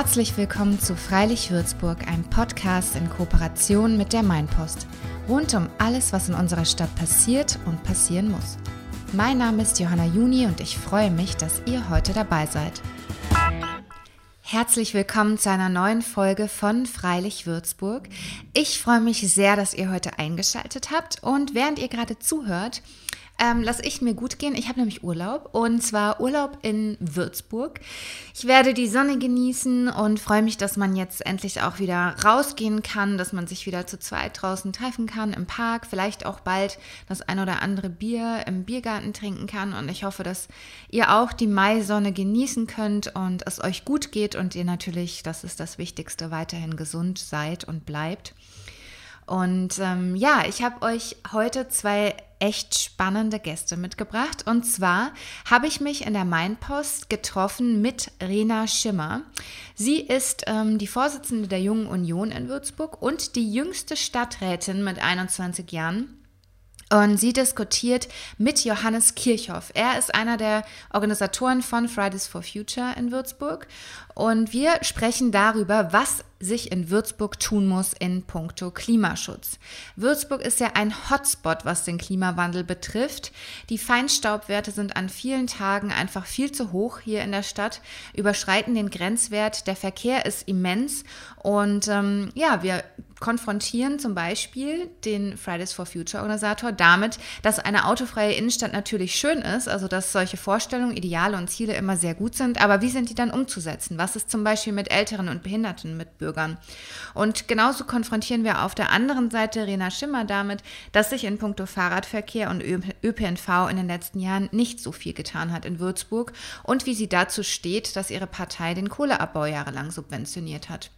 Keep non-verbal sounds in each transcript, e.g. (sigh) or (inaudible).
Herzlich willkommen zu Freilich Würzburg, einem Podcast in Kooperation mit der Mainpost. Rund um alles, was in unserer Stadt passiert und passieren muss. Mein Name ist Johanna Juni und ich freue mich, dass ihr heute dabei seid. Herzlich willkommen zu einer neuen Folge von Freilich Würzburg. Ich freue mich sehr, dass ihr heute eingeschaltet habt und während ihr gerade zuhört, ähm, lasse ich mir gut gehen. Ich habe nämlich Urlaub und zwar Urlaub in Würzburg. Ich werde die Sonne genießen und freue mich, dass man jetzt endlich auch wieder rausgehen kann, dass man sich wieder zu zweit draußen treffen kann im Park, vielleicht auch bald das ein oder andere Bier im Biergarten trinken kann und ich hoffe, dass ihr auch die Maisonne genießen könnt und es euch gut geht und ihr natürlich, das ist das Wichtigste, weiterhin gesund seid und bleibt. Und ähm, ja, ich habe euch heute zwei echt spannende Gäste mitgebracht. Und zwar habe ich mich in der Mainpost getroffen mit Rena Schimmer. Sie ist ähm, die Vorsitzende der Jungen Union in Würzburg und die jüngste Stadträtin mit 21 Jahren. Und sie diskutiert mit Johannes Kirchhoff. Er ist einer der Organisatoren von Fridays for Future in Würzburg. Und wir sprechen darüber, was sich in Würzburg tun muss in puncto Klimaschutz. Würzburg ist ja ein Hotspot, was den Klimawandel betrifft. Die Feinstaubwerte sind an vielen Tagen einfach viel zu hoch hier in der Stadt, überschreiten den Grenzwert. Der Verkehr ist immens und ähm, ja, wir konfrontieren zum Beispiel den Fridays for Future Organisator damit, dass eine autofreie Innenstadt natürlich schön ist, also dass solche Vorstellungen, Ideale und Ziele immer sehr gut sind, aber wie sind die dann umzusetzen? Was ist zum Beispiel mit älteren und behinderten Mitbürgern? Und genauso konfrontieren wir auf der anderen Seite Rena Schimmer damit, dass sich in puncto Fahrradverkehr und ÖPNV in den letzten Jahren nicht so viel getan hat in Würzburg und wie sie dazu steht, dass ihre Partei den Kohleabbau jahrelang subventioniert hat.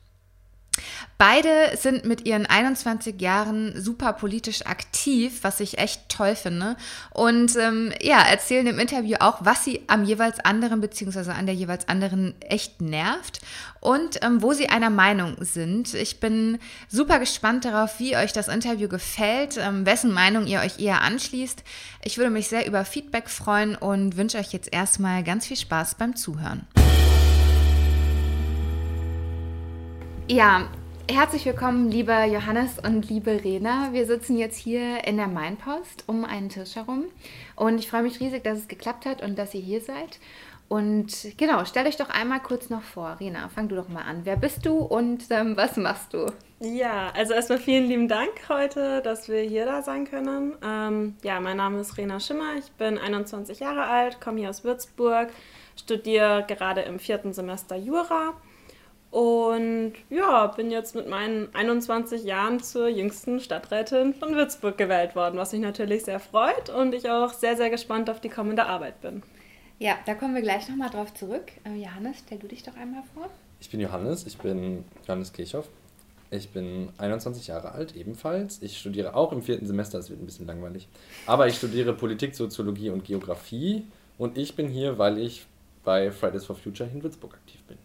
Beide sind mit ihren 21 Jahren super politisch aktiv, was ich echt toll finde. Und ähm, ja, erzählen im Interview auch, was sie am jeweils anderen bzw. an der jeweils anderen echt nervt und ähm, wo sie einer Meinung sind. Ich bin super gespannt darauf, wie euch das Interview gefällt, ähm, wessen Meinung ihr euch eher anschließt. Ich würde mich sehr über Feedback freuen und wünsche euch jetzt erstmal ganz viel Spaß beim Zuhören. Ja, herzlich willkommen, lieber Johannes und liebe Rena. Wir sitzen jetzt hier in der Mainpost um einen Tisch herum und ich freue mich riesig, dass es geklappt hat und dass ihr hier seid. Und genau, stell euch doch einmal kurz noch vor. Rena, fang du doch mal an. Wer bist du und ähm, was machst du? Ja, also erstmal vielen lieben Dank heute, dass wir hier da sein können. Ähm, ja, mein Name ist Rena Schimmer. Ich bin 21 Jahre alt, komme hier aus Würzburg, studiere gerade im vierten Semester Jura und ja, bin jetzt mit meinen 21 Jahren zur jüngsten Stadträtin von Würzburg gewählt worden, was mich natürlich sehr freut und ich auch sehr, sehr gespannt auf die kommende Arbeit bin. Ja, da kommen wir gleich nochmal drauf zurück. Äh, Johannes, stell du dich doch einmal vor. Ich bin Johannes, ich bin Johannes Kirchhoff. Ich bin 21 Jahre alt, ebenfalls. Ich studiere auch im vierten Semester, das wird ein bisschen langweilig. Aber ich studiere Politik, Soziologie und Geografie. Und ich bin hier, weil ich bei Fridays for Future in Würzburg aktiv bin.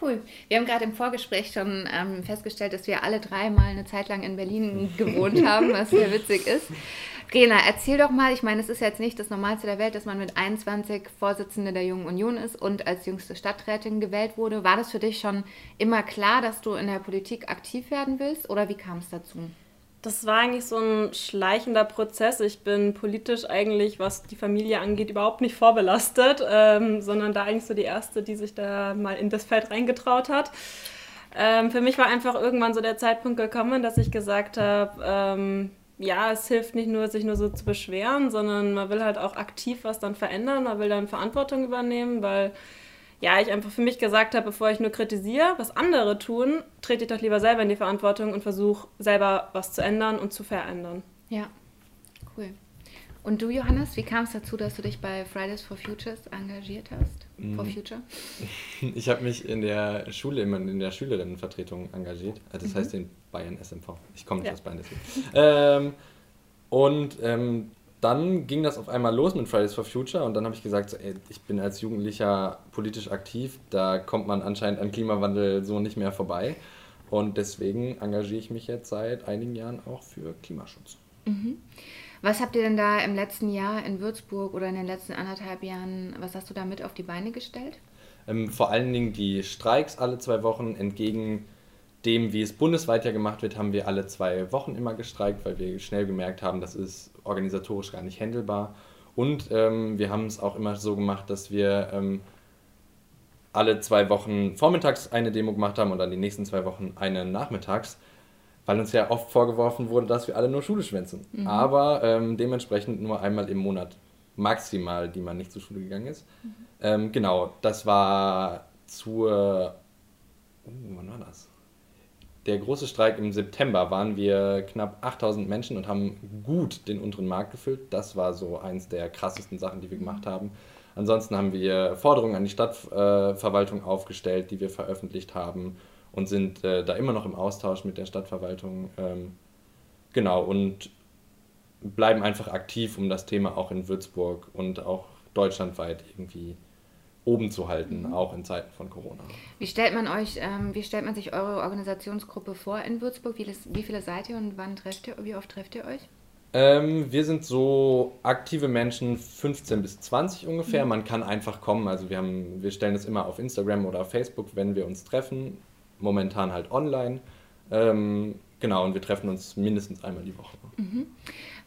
Cool. Wir haben gerade im Vorgespräch schon ähm, festgestellt, dass wir alle drei mal eine Zeit lang in Berlin (laughs) gewohnt haben, was sehr witzig ist. Rena, erzähl doch mal, ich meine, es ist jetzt nicht das Normalste der Welt, dass man mit 21 Vorsitzende der Jungen Union ist und als jüngste Stadträtin gewählt wurde. War das für dich schon immer klar, dass du in der Politik aktiv werden willst oder wie kam es dazu? Das war eigentlich so ein schleichender Prozess. Ich bin politisch eigentlich, was die Familie angeht, überhaupt nicht vorbelastet, ähm, sondern da eigentlich so die Erste, die sich da mal in das Feld reingetraut hat. Ähm, für mich war einfach irgendwann so der Zeitpunkt gekommen, dass ich gesagt habe, ähm, ja, es hilft nicht nur, sich nur so zu beschweren, sondern man will halt auch aktiv was dann verändern, man will dann Verantwortung übernehmen, weil ja, ich einfach für mich gesagt habe, bevor ich nur kritisiere, was andere tun, trete ich doch lieber selber in die Verantwortung und versuche selber was zu ändern und zu verändern. Ja, cool. Und du, Johannes, wie kam es dazu, dass du dich bei Fridays for Futures engagiert hast? For mm. Future? (laughs) Ich habe mich in der Schule immer in der Schülerinnenvertretung engagiert. Also das mhm. heißt in Bayern SMV. Ich komme nicht ja. aus Bayern deswegen. ähm, und ähm, dann ging das auf einmal los mit Fridays for Future und dann habe ich gesagt, so, ey, ich bin als Jugendlicher politisch aktiv, da kommt man anscheinend an Klimawandel so nicht mehr vorbei. Und deswegen engagiere ich mich jetzt seit einigen Jahren auch für Klimaschutz. Mhm. Was habt ihr denn da im letzten Jahr in Würzburg oder in den letzten anderthalb Jahren, was hast du da mit auf die Beine gestellt? Ähm, vor allen Dingen die Streiks alle zwei Wochen entgegen dem, wie es bundesweit ja gemacht wird, haben wir alle zwei Wochen immer gestreikt, weil wir schnell gemerkt haben, das ist organisatorisch gar nicht handelbar. Und ähm, wir haben es auch immer so gemacht, dass wir ähm, alle zwei Wochen vormittags eine Demo gemacht haben und dann die nächsten zwei Wochen eine nachmittags, weil uns ja oft vorgeworfen wurde, dass wir alle nur Schule schwänzen. Mhm. Aber ähm, dementsprechend nur einmal im Monat maximal, die man nicht zur Schule gegangen ist. Mhm. Ähm, genau, das war zur. Oh, wann war das? Der große Streik im September waren wir knapp 8000 Menschen und haben gut den unteren Markt gefüllt. Das war so eins der krassesten Sachen, die wir gemacht haben. Ansonsten haben wir Forderungen an die Stadtverwaltung aufgestellt, die wir veröffentlicht haben und sind äh, da immer noch im Austausch mit der Stadtverwaltung. Ähm, genau, und bleiben einfach aktiv, um das Thema auch in Würzburg und auch deutschlandweit irgendwie oben zu halten, mhm. auch in Zeiten von Corona. Wie stellt man euch, ähm, wie stellt man sich eure Organisationsgruppe vor in Würzburg? Wie, wie viele seid ihr und wann trefft ihr, wie oft trefft ihr euch? Ähm, wir sind so aktive Menschen 15 bis 20 ungefähr. Mhm. Man kann einfach kommen. Also wir haben, wir stellen es immer auf Instagram oder Facebook, wenn wir uns treffen. Momentan halt online. Ähm, genau, und wir treffen uns mindestens einmal die Woche. Mhm.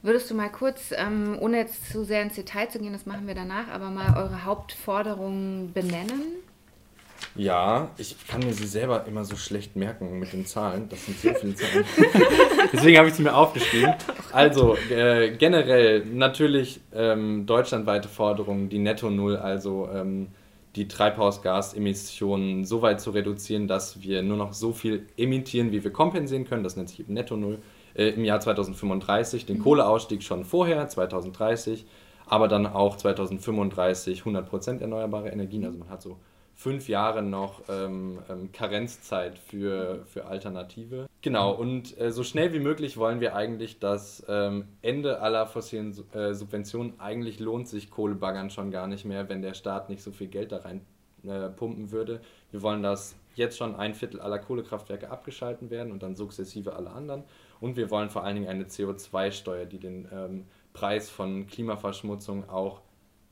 Würdest du mal kurz, ähm, ohne jetzt zu sehr ins Detail zu gehen, das machen wir danach, aber mal eure Hauptforderungen benennen? Ja, ich kann mir sie selber immer so schlecht merken mit den Zahlen. Das sind so viele Zahlen. (laughs) Deswegen habe ich sie mir aufgeschrieben. (laughs) Also äh, generell natürlich ähm, deutschlandweite Forderungen, die Netto Null, also ähm, die Treibhausgasemissionen so weit zu reduzieren, dass wir nur noch so viel emittieren, wie wir kompensieren können. Das nennt sich eben Netto Null. Äh, Im Jahr 2035 den mhm. Kohleausstieg schon vorher, 2030, aber dann auch 2035 100% erneuerbare Energien. Also man hat so fünf Jahre noch ähm, ähm, Karenzzeit für, für Alternative. Genau, und äh, so schnell wie möglich wollen wir eigentlich das ähm, Ende aller fossilen äh, Subventionen. Eigentlich lohnt sich Kohlebaggern schon gar nicht mehr, wenn der Staat nicht so viel Geld da rein äh, pumpen würde. Wir wollen, dass jetzt schon ein Viertel aller Kohlekraftwerke abgeschalten werden und dann sukzessive alle anderen. Und wir wollen vor allen Dingen eine CO2-Steuer, die den ähm, Preis von Klimaverschmutzung auch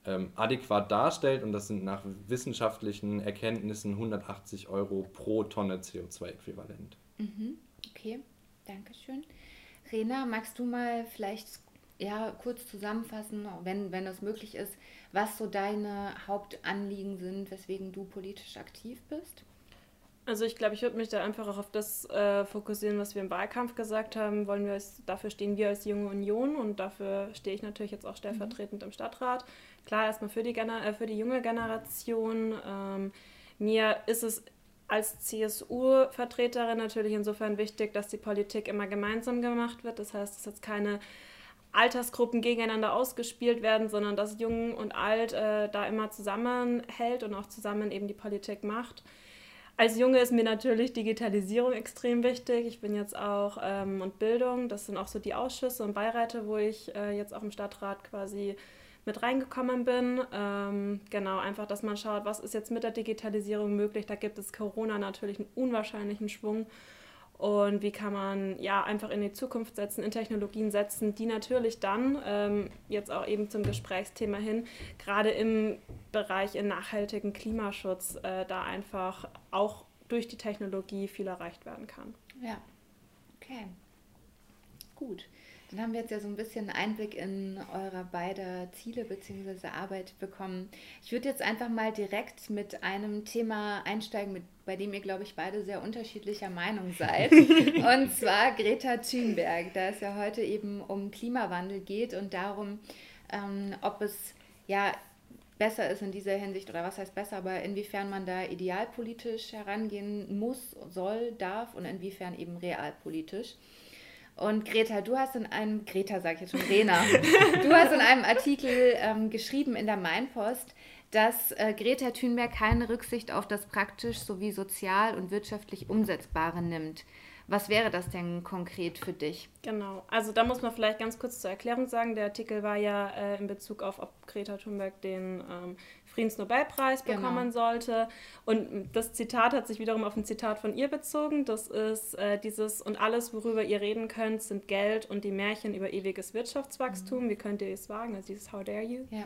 ähm, adäquat darstellt und das sind nach wissenschaftlichen Erkenntnissen 180 Euro pro Tonne CO2-Äquivalent. Mhm. Okay, danke schön. Rena, magst du mal vielleicht ja, kurz zusammenfassen, wenn, wenn das möglich ist, was so deine Hauptanliegen sind, weswegen du politisch aktiv bist? Also ich glaube, ich würde mich da einfach auch auf das äh, fokussieren, was wir im Wahlkampf gesagt haben. Wollen wir als, dafür stehen wir als junge Union und dafür stehe ich natürlich jetzt auch stellvertretend mhm. im Stadtrat. Klar, erstmal für die, äh, für die junge Generation. Ähm, mir ist es als CSU-Vertreterin natürlich insofern wichtig, dass die Politik immer gemeinsam gemacht wird. Das heißt, dass jetzt keine Altersgruppen gegeneinander ausgespielt werden, sondern dass Jung und Alt äh, da immer zusammenhält und auch zusammen eben die Politik macht. Als Junge ist mir natürlich Digitalisierung extrem wichtig. Ich bin jetzt auch ähm, und Bildung, das sind auch so die Ausschüsse und Beiräte, wo ich äh, jetzt auch im Stadtrat quasi mit reingekommen bin. Ähm, genau, einfach, dass man schaut, was ist jetzt mit der Digitalisierung möglich. Da gibt es Corona natürlich einen unwahrscheinlichen Schwung. Und wie kann man ja einfach in die Zukunft setzen, in Technologien setzen, die natürlich dann ähm, jetzt auch eben zum Gesprächsthema hin, gerade im Bereich in nachhaltigen Klimaschutz, äh, da einfach auch durch die Technologie viel erreicht werden kann. Ja, okay. Gut. Dann haben wir jetzt ja so ein bisschen Einblick in eure beide Ziele bzw. Arbeit bekommen. Ich würde jetzt einfach mal direkt mit einem Thema einsteigen, mit, bei dem ihr, glaube ich, beide sehr unterschiedlicher Meinung seid. (laughs) und zwar Greta Thunberg, da es ja heute eben um Klimawandel geht und darum, ähm, ob es ja besser ist in dieser Hinsicht oder was heißt besser, aber inwiefern man da idealpolitisch herangehen muss, soll, darf und inwiefern eben realpolitisch. Und Greta, du hast in einem, Greta sag ich jetzt schon, Rena, (laughs) du hast in einem Artikel ähm, geschrieben in der Mainpost, dass äh, Greta Thunberg keine Rücksicht auf das praktisch sowie sozial und wirtschaftlich Umsetzbare nimmt. Was wäre das denn konkret für dich? Genau, also da muss man vielleicht ganz kurz zur Erklärung sagen, der Artikel war ja äh, in Bezug auf, ob Greta Thunberg den ähm, Friedensnobelpreis genau. bekommen sollte. Und das Zitat hat sich wiederum auf ein Zitat von ihr bezogen. Das ist äh, dieses, und alles, worüber ihr reden könnt, sind Geld und die Märchen über ewiges Wirtschaftswachstum. Mhm. Wie könnt ihr es wagen? Also dieses How dare you? Ja.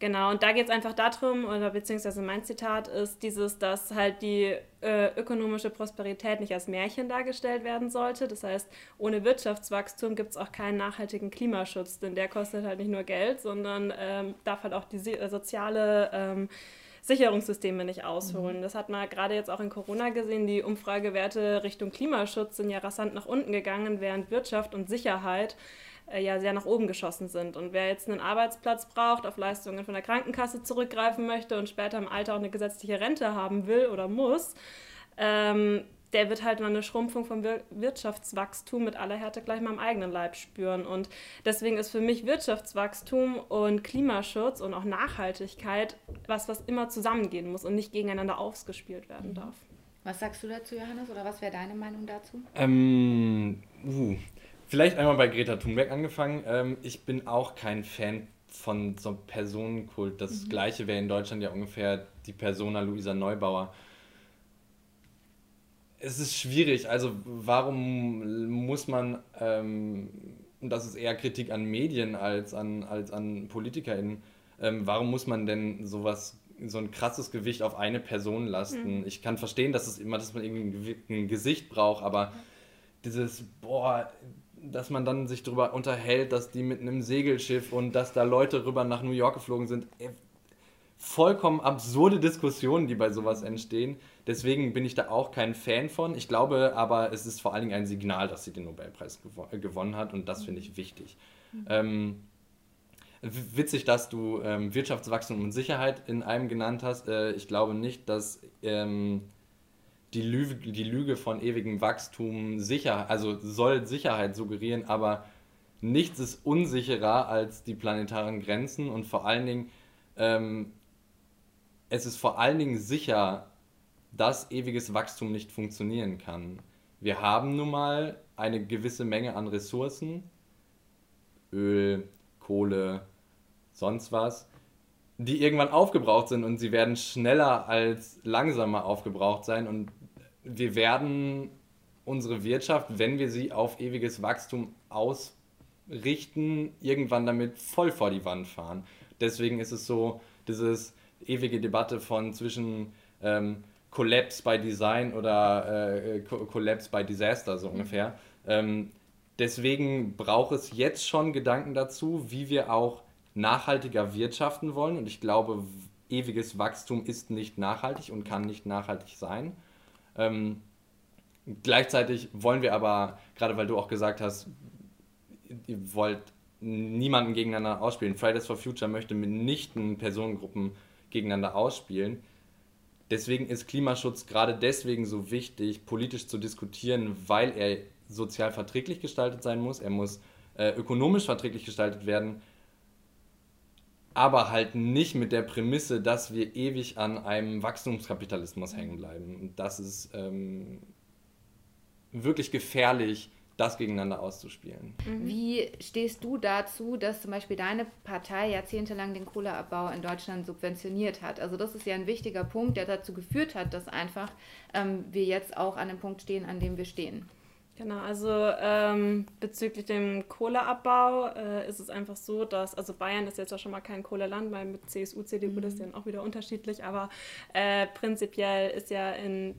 Genau, und da geht es einfach darum, oder beziehungsweise mein Zitat ist dieses, dass halt die äh, ökonomische Prosperität nicht als Märchen dargestellt werden sollte. Das heißt, ohne Wirtschaftswachstum gibt es auch keinen nachhaltigen Klimaschutz, denn der kostet halt nicht nur Geld, sondern ähm, darf halt auch die äh, soziale ähm, Sicherungssysteme nicht ausholen. Mhm. Das hat man gerade jetzt auch in Corona gesehen. Die Umfragewerte Richtung Klimaschutz sind ja rasant nach unten gegangen, während Wirtschaft und Sicherheit äh, ja sehr nach oben geschossen sind. Und wer jetzt einen Arbeitsplatz braucht, auf Leistungen von der Krankenkasse zurückgreifen möchte und später im Alter auch eine gesetzliche Rente haben will oder muss, ähm, der wird halt mal eine Schrumpfung vom Wir Wirtschaftswachstum mit aller Härte gleich mal im eigenen Leib spüren. Und deswegen ist für mich Wirtschaftswachstum und Klimaschutz und auch Nachhaltigkeit was, was immer zusammengehen muss und nicht gegeneinander ausgespielt werden darf. Was sagst du dazu, Johannes, oder was wäre deine Meinung dazu? Ähm, uh, Vielleicht einmal bei Greta Thunberg angefangen. Ähm, ich bin auch kein Fan von so einem Personenkult. Das mhm. gleiche wäre in Deutschland ja ungefähr die Persona Luisa Neubauer. Es ist schwierig. Also warum muss man, ähm, und das ist eher Kritik an Medien als an, als an PolitikerInnen, ähm, warum muss man denn sowas so ein krasses Gewicht auf eine Person lasten. Mhm. Ich kann verstehen, dass es immer, dass man irgendwie ein Gesicht braucht, aber dieses, boah, dass man dann sich darüber unterhält, dass die mit einem Segelschiff und dass da Leute rüber nach New York geflogen sind. Äh, vollkommen absurde Diskussionen, die bei sowas entstehen. Deswegen bin ich da auch kein Fan von. Ich glaube aber, es ist vor allen Dingen ein Signal, dass sie den Nobelpreis gewo äh, gewonnen hat und das finde ich wichtig. Mhm. Ähm, witzig, dass du ähm, Wirtschaftswachstum und Sicherheit in einem genannt hast. Äh, ich glaube nicht, dass ähm, die Lüge, die Lüge von ewigem Wachstum sicher, also soll Sicherheit suggerieren, aber nichts ist unsicherer als die planetaren Grenzen und vor allen Dingen, ähm, es ist vor allen Dingen sicher, dass ewiges Wachstum nicht funktionieren kann. Wir haben nun mal eine gewisse Menge an Ressourcen, Öl, Kohle, sonst was, die irgendwann aufgebraucht sind und sie werden schneller als langsamer aufgebraucht sein und wir werden unsere Wirtschaft, wenn wir sie auf ewiges Wachstum ausrichten, irgendwann damit voll vor die Wand fahren. Deswegen ist es so, dieses ewige Debatte von zwischen ähm, Collapse by Design oder äh, Collapse by Disaster, so ungefähr. Ähm, deswegen braucht es jetzt schon Gedanken dazu, wie wir auch nachhaltiger wirtschaften wollen. Und ich glaube, ewiges Wachstum ist nicht nachhaltig und kann nicht nachhaltig sein. Ähm, gleichzeitig wollen wir aber, gerade weil du auch gesagt hast, ihr wollt niemanden gegeneinander ausspielen. Fridays for Future möchte mitnichten Personengruppen gegeneinander ausspielen. Deswegen ist Klimaschutz gerade deswegen so wichtig, politisch zu diskutieren, weil er sozial verträglich gestaltet sein muss. Er muss äh, ökonomisch verträglich gestaltet werden aber halt nicht mit der Prämisse, dass wir ewig an einem Wachstumskapitalismus hängen bleiben. Und das ist ähm, wirklich gefährlich, das gegeneinander auszuspielen. Mhm. Wie stehst du dazu, dass zum Beispiel deine Partei jahrzehntelang den Kohleabbau in Deutschland subventioniert hat? Also das ist ja ein wichtiger Punkt, der dazu geführt hat, dass einfach ähm, wir jetzt auch an dem Punkt stehen, an dem wir stehen. Genau, also ähm, bezüglich dem Kohleabbau äh, ist es einfach so, dass, also Bayern ist jetzt auch schon mal kein Kohleland, weil mit CSU, CDU mhm. das ist dann auch wieder unterschiedlich, aber äh, prinzipiell ist ja in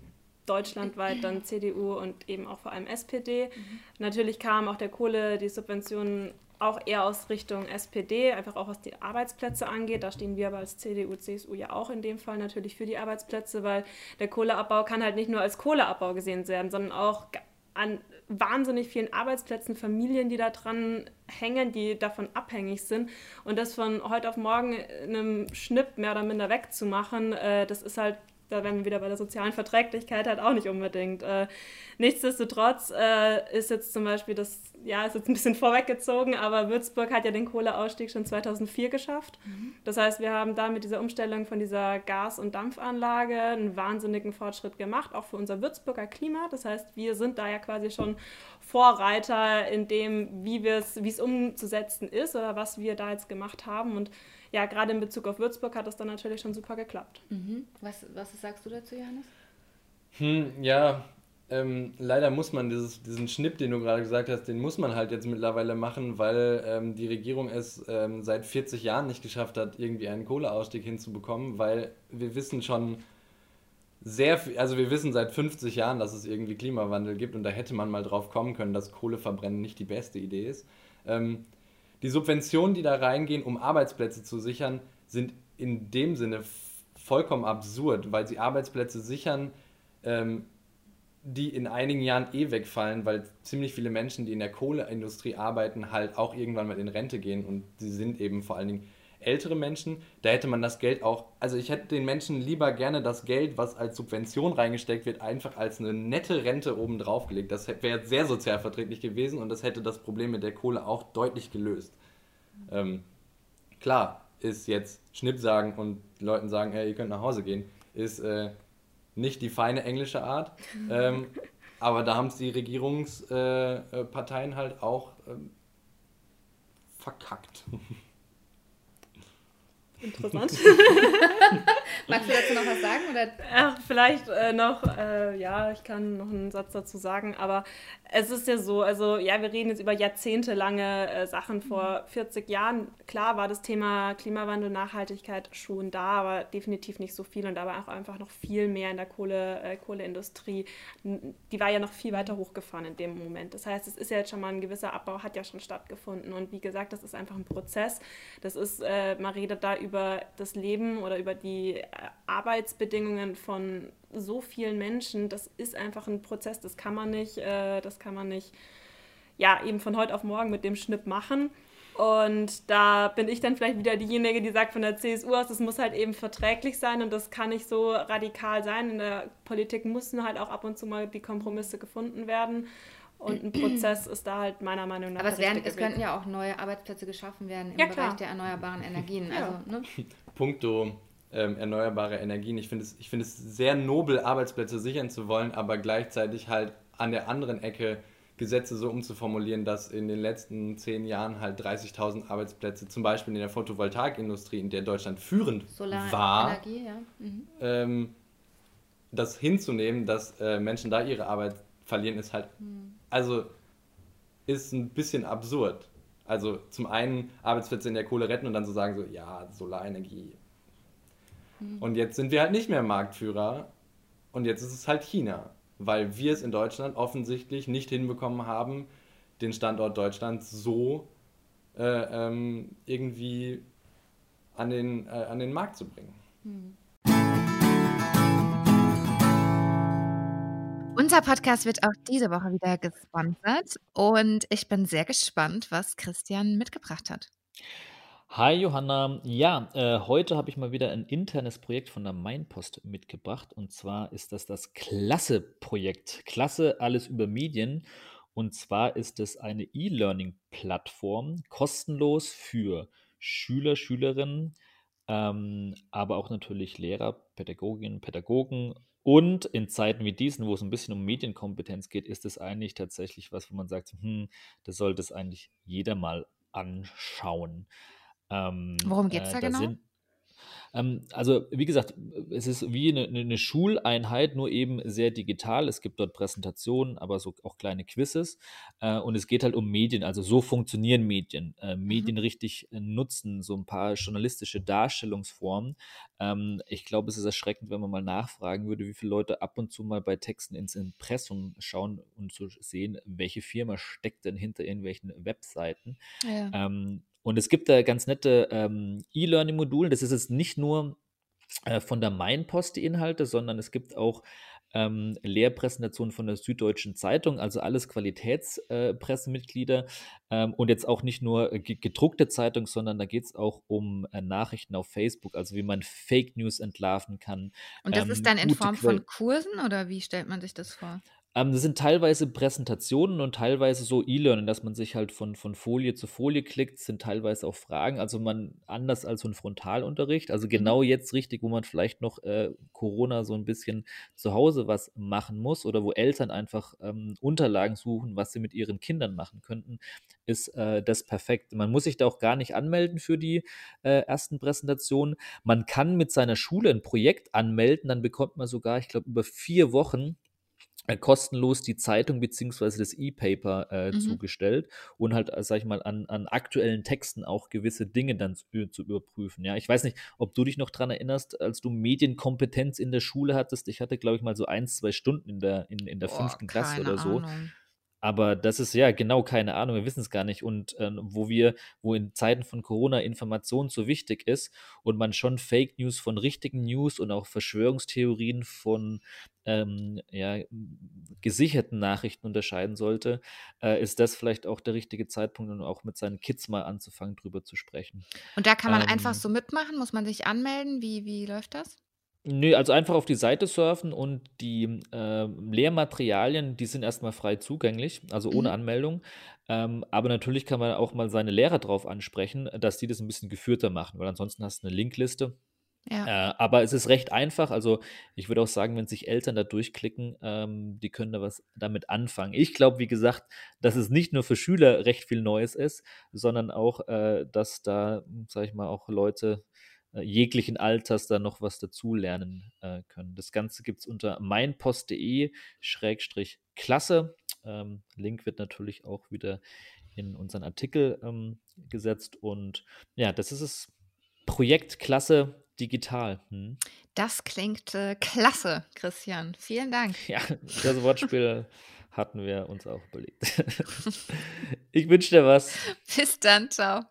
deutschlandweit dann CDU und eben auch vor allem SPD. Mhm. Natürlich kam auch der Kohle, die Subventionen auch eher aus Richtung SPD, einfach auch was die Arbeitsplätze angeht. Da stehen wir aber als CDU, CSU ja auch in dem Fall natürlich für die Arbeitsplätze, weil der Kohleabbau kann halt nicht nur als Kohleabbau gesehen werden, sondern auch an wahnsinnig vielen Arbeitsplätzen, Familien, die da dran hängen, die davon abhängig sind. Und das von heute auf morgen in einem Schnipp mehr oder minder wegzumachen, äh, das ist halt da wären wir wieder bei der sozialen Verträglichkeit halt auch nicht unbedingt. Äh, nichtsdestotrotz äh, ist jetzt zum Beispiel das, ja, ist jetzt ein bisschen (laughs) vorweggezogen, aber Würzburg hat ja den Kohleausstieg schon 2004 geschafft. Mhm. Das heißt, wir haben da mit dieser Umstellung von dieser Gas- und Dampfanlage einen wahnsinnigen Fortschritt gemacht, auch für unser Würzburger Klima. Das heißt, wir sind da ja quasi schon Vorreiter in dem, wie es umzusetzen ist oder was wir da jetzt gemacht haben. Und ja, gerade in Bezug auf Würzburg hat das dann natürlich schon super geklappt. Mhm. Was, was sagst du dazu, Johannes? Hm, ja, ähm, leider muss man dieses, diesen Schnipp, den du gerade gesagt hast, den muss man halt jetzt mittlerweile machen, weil ähm, die Regierung es ähm, seit 40 Jahren nicht geschafft hat, irgendwie einen Kohleausstieg hinzubekommen, weil wir wissen schon sehr viel, also wir wissen seit 50 Jahren, dass es irgendwie Klimawandel gibt und da hätte man mal drauf kommen können, dass Kohleverbrennen nicht die beste Idee ist. Die Subventionen, die da reingehen, um Arbeitsplätze zu sichern, sind in dem Sinne vollkommen absurd, weil sie Arbeitsplätze sichern, ähm, die in einigen Jahren eh wegfallen, weil ziemlich viele Menschen, die in der Kohleindustrie arbeiten, halt auch irgendwann mal in Rente gehen. Und sie sind eben vor allen Dingen ältere Menschen. Da hätte man das Geld auch, also ich hätte den Menschen lieber gerne das Geld, was als Subvention reingesteckt wird, einfach als eine nette Rente oben drauf gelegt. Das wäre sehr sozialverträglich gewesen und das hätte das Problem mit der Kohle auch deutlich gelöst. Ähm, klar ist jetzt Schnipp sagen und Leuten sagen, hey, ihr könnt nach Hause gehen, ist äh, nicht die feine englische Art. (laughs) Ähm, aber da haben es die Regierungsparteien äh, halt auch ähm, verkackt. (laughs) Interessant. (laughs) (laughs) Magst du dazu noch was sagen? Oder? Ach, vielleicht äh, noch, äh, ja, ich kann noch einen Satz dazu sagen, aber es ist ja so, also ja, wir reden jetzt über jahrzehntelange äh, Sachen. Vor 40 Jahren, klar war das Thema Klimawandel, Nachhaltigkeit schon da, aber definitiv nicht so viel und da war auch einfach noch viel mehr in der Kohle, äh, Kohleindustrie. Die war ja noch viel weiter hochgefahren in dem Moment. Das heißt, es ist ja jetzt schon mal ein gewisser Abbau, hat ja schon stattgefunden und wie gesagt, das ist einfach ein Prozess. Das ist, äh, man redet da über das Leben oder über die Arbeitsbedingungen von so vielen Menschen, das ist einfach ein Prozess, das kann man nicht, äh, das kann man nicht, ja, eben von heute auf morgen mit dem Schnipp machen. Und da bin ich dann vielleicht wieder diejenige, die sagt von der CSU aus, das muss halt eben verträglich sein und das kann nicht so radikal sein. In der Politik müssen halt auch ab und zu mal die Kompromisse gefunden werden. Und ein Prozess ist da halt meiner Meinung nach. Aber es, werden, es könnten ja auch neue Arbeitsplätze geschaffen werden im ja, Bereich der erneuerbaren Energien. Ja. Also, ne? Punkto ähm, erneuerbare Energien. Ich finde es, find es sehr nobel, Arbeitsplätze sichern zu wollen, aber gleichzeitig halt an der anderen Ecke Gesetze so umzuformulieren, dass in den letzten zehn Jahren halt 30.000 Arbeitsplätze, zum Beispiel in der Photovoltaikindustrie, in der Deutschland führend Solar war, Energie, ja. mhm. ähm, das hinzunehmen, dass äh, Menschen da ihre Arbeit verlieren, ist halt, mhm. also ist ein bisschen absurd. Also zum einen Arbeitsplätze in der Kohle retten und dann so sagen so, ja, Solarenergie, Mhm. Und jetzt sind wir halt nicht mehr Marktführer und jetzt ist es halt China, weil wir es in Deutschland offensichtlich nicht hinbekommen haben, den Standort Deutschland so äh, ähm, irgendwie an den, äh, an den Markt zu bringen. Mhm. Unser Podcast wird auch diese Woche wieder gesponsert und ich bin sehr gespannt, was Christian mitgebracht hat. Hi Johanna, ja, äh, heute habe ich mal wieder ein internes Projekt von der Mainpost mitgebracht und zwar ist das das Klasse-Projekt. Klasse, alles über Medien und zwar ist es eine E-Learning-Plattform, kostenlos für Schüler, Schülerinnen, ähm, aber auch natürlich Lehrer, Pädagoginnen, Pädagogen und in Zeiten wie diesen, wo es ein bisschen um Medienkompetenz geht, ist es eigentlich tatsächlich was, wo man sagt, hm, das sollte es eigentlich jeder mal anschauen. Ähm, Worum geht es äh, da, da genau? Sind, ähm, also, wie gesagt, es ist wie eine, eine, Schuleinheit, nur eben sehr digital. Es gibt dort Präsentationen, aber so auch kleine Quizzes. Äh, und es geht halt um Medien. Also, so funktionieren Medien. Äh. Medien mhm. richtig äh, nutzen, so ein paar journalistische Darstellungsformen. Ähm, ich glaube, es ist erschreckend, wenn man mal nachfragen würde, wie viele Leute ab und zu mal bei Texten ins Impressum schauen und zu sehen, welche Firma steckt denn hinter irgendwelchen Webseiten. Ja. Ähm, und es gibt da ganz nette ähm, E-Learning-Module. Das ist jetzt nicht nur äh, von der Mainpost die Inhalte, sondern es gibt auch ähm, Lehrpräsentationen von der Süddeutschen Zeitung, also alles Qualitätspressemitglieder äh, ähm, und jetzt auch nicht nur gedruckte Zeitung, sondern da geht es auch um äh, Nachrichten auf Facebook, also wie man Fake News entlarven kann. Und das ähm, ist dann in Form von Kursen oder wie stellt man sich das vor? Ähm, das sind teilweise Präsentationen und teilweise so E-Learning, dass man sich halt von, von Folie zu Folie klickt, sind teilweise auch Fragen. Also man anders als so ein Frontalunterricht. Also mhm. genau jetzt richtig, wo man vielleicht noch äh, Corona so ein bisschen zu Hause was machen muss oder wo Eltern einfach ähm, Unterlagen suchen, was sie mit ihren Kindern machen könnten, ist äh, das perfekt. Man muss sich da auch gar nicht anmelden für die äh, ersten Präsentationen. Man kann mit seiner Schule ein Projekt anmelden, dann bekommt man sogar, ich glaube, über vier Wochen kostenlos die Zeitung beziehungsweise das E-Paper äh, Mhm. zugestellt und halt, äh, sag ich mal, an, an aktuellen Texten auch gewisse Dinge dann zu, zu überprüfen. Ja, ich weiß nicht, ob du dich noch dran erinnerst, als du Medienkompetenz in der Schule hattest. Ich hatte, glaube ich, mal so ein, zwei Stunden in der, in, in der Boah, fünften Klasse oder so. Aber das ist ja genau keine Ahnung, wir wissen es gar nicht. Und ähm, wo wir, wo in Zeiten von Corona Information so wichtig ist und man schon Fake News von richtigen News und auch Verschwörungstheorien von ähm, ja, gesicherten Nachrichten unterscheiden sollte, äh, ist das vielleicht auch der richtige Zeitpunkt, um auch mit seinen Kids mal anzufangen, drüber zu sprechen. Und da kann man einfach Ähm, so mitmachen? Muss man sich anmelden? Wie, wie läuft das? Nö, also einfach auf die Seite surfen und die ähm, Lehrmaterialien, die sind erstmal frei zugänglich, also ohne Mhm. Anmeldung. Ähm, aber natürlich kann man auch mal seine Lehrer drauf ansprechen, dass die das ein bisschen geführter machen, weil ansonsten hast du eine Linkliste. Ja. Äh, aber es ist recht einfach. Also ich würde auch sagen, wenn sich Eltern da durchklicken, ähm, die können da was damit anfangen. Ich glaube, wie gesagt, dass es nicht nur für Schüler recht viel Neues ist, sondern auch, äh, dass da, sage ich mal, auch Leute äh, jeglichen Alters da noch was dazulernen äh, können. Das Ganze gibt es unter meinpost.de-klasse. Ähm, Link wird natürlich auch wieder in unseren Artikel ähm, gesetzt. Und ja, das ist es. Projekt Klasse digital. Hm? Das klingt äh, klasse, Christian. Vielen Dank. Ja, das Wortspiel (laughs) hatten wir uns auch überlegt. (laughs) ich wünsche dir was. Bis dann, ciao.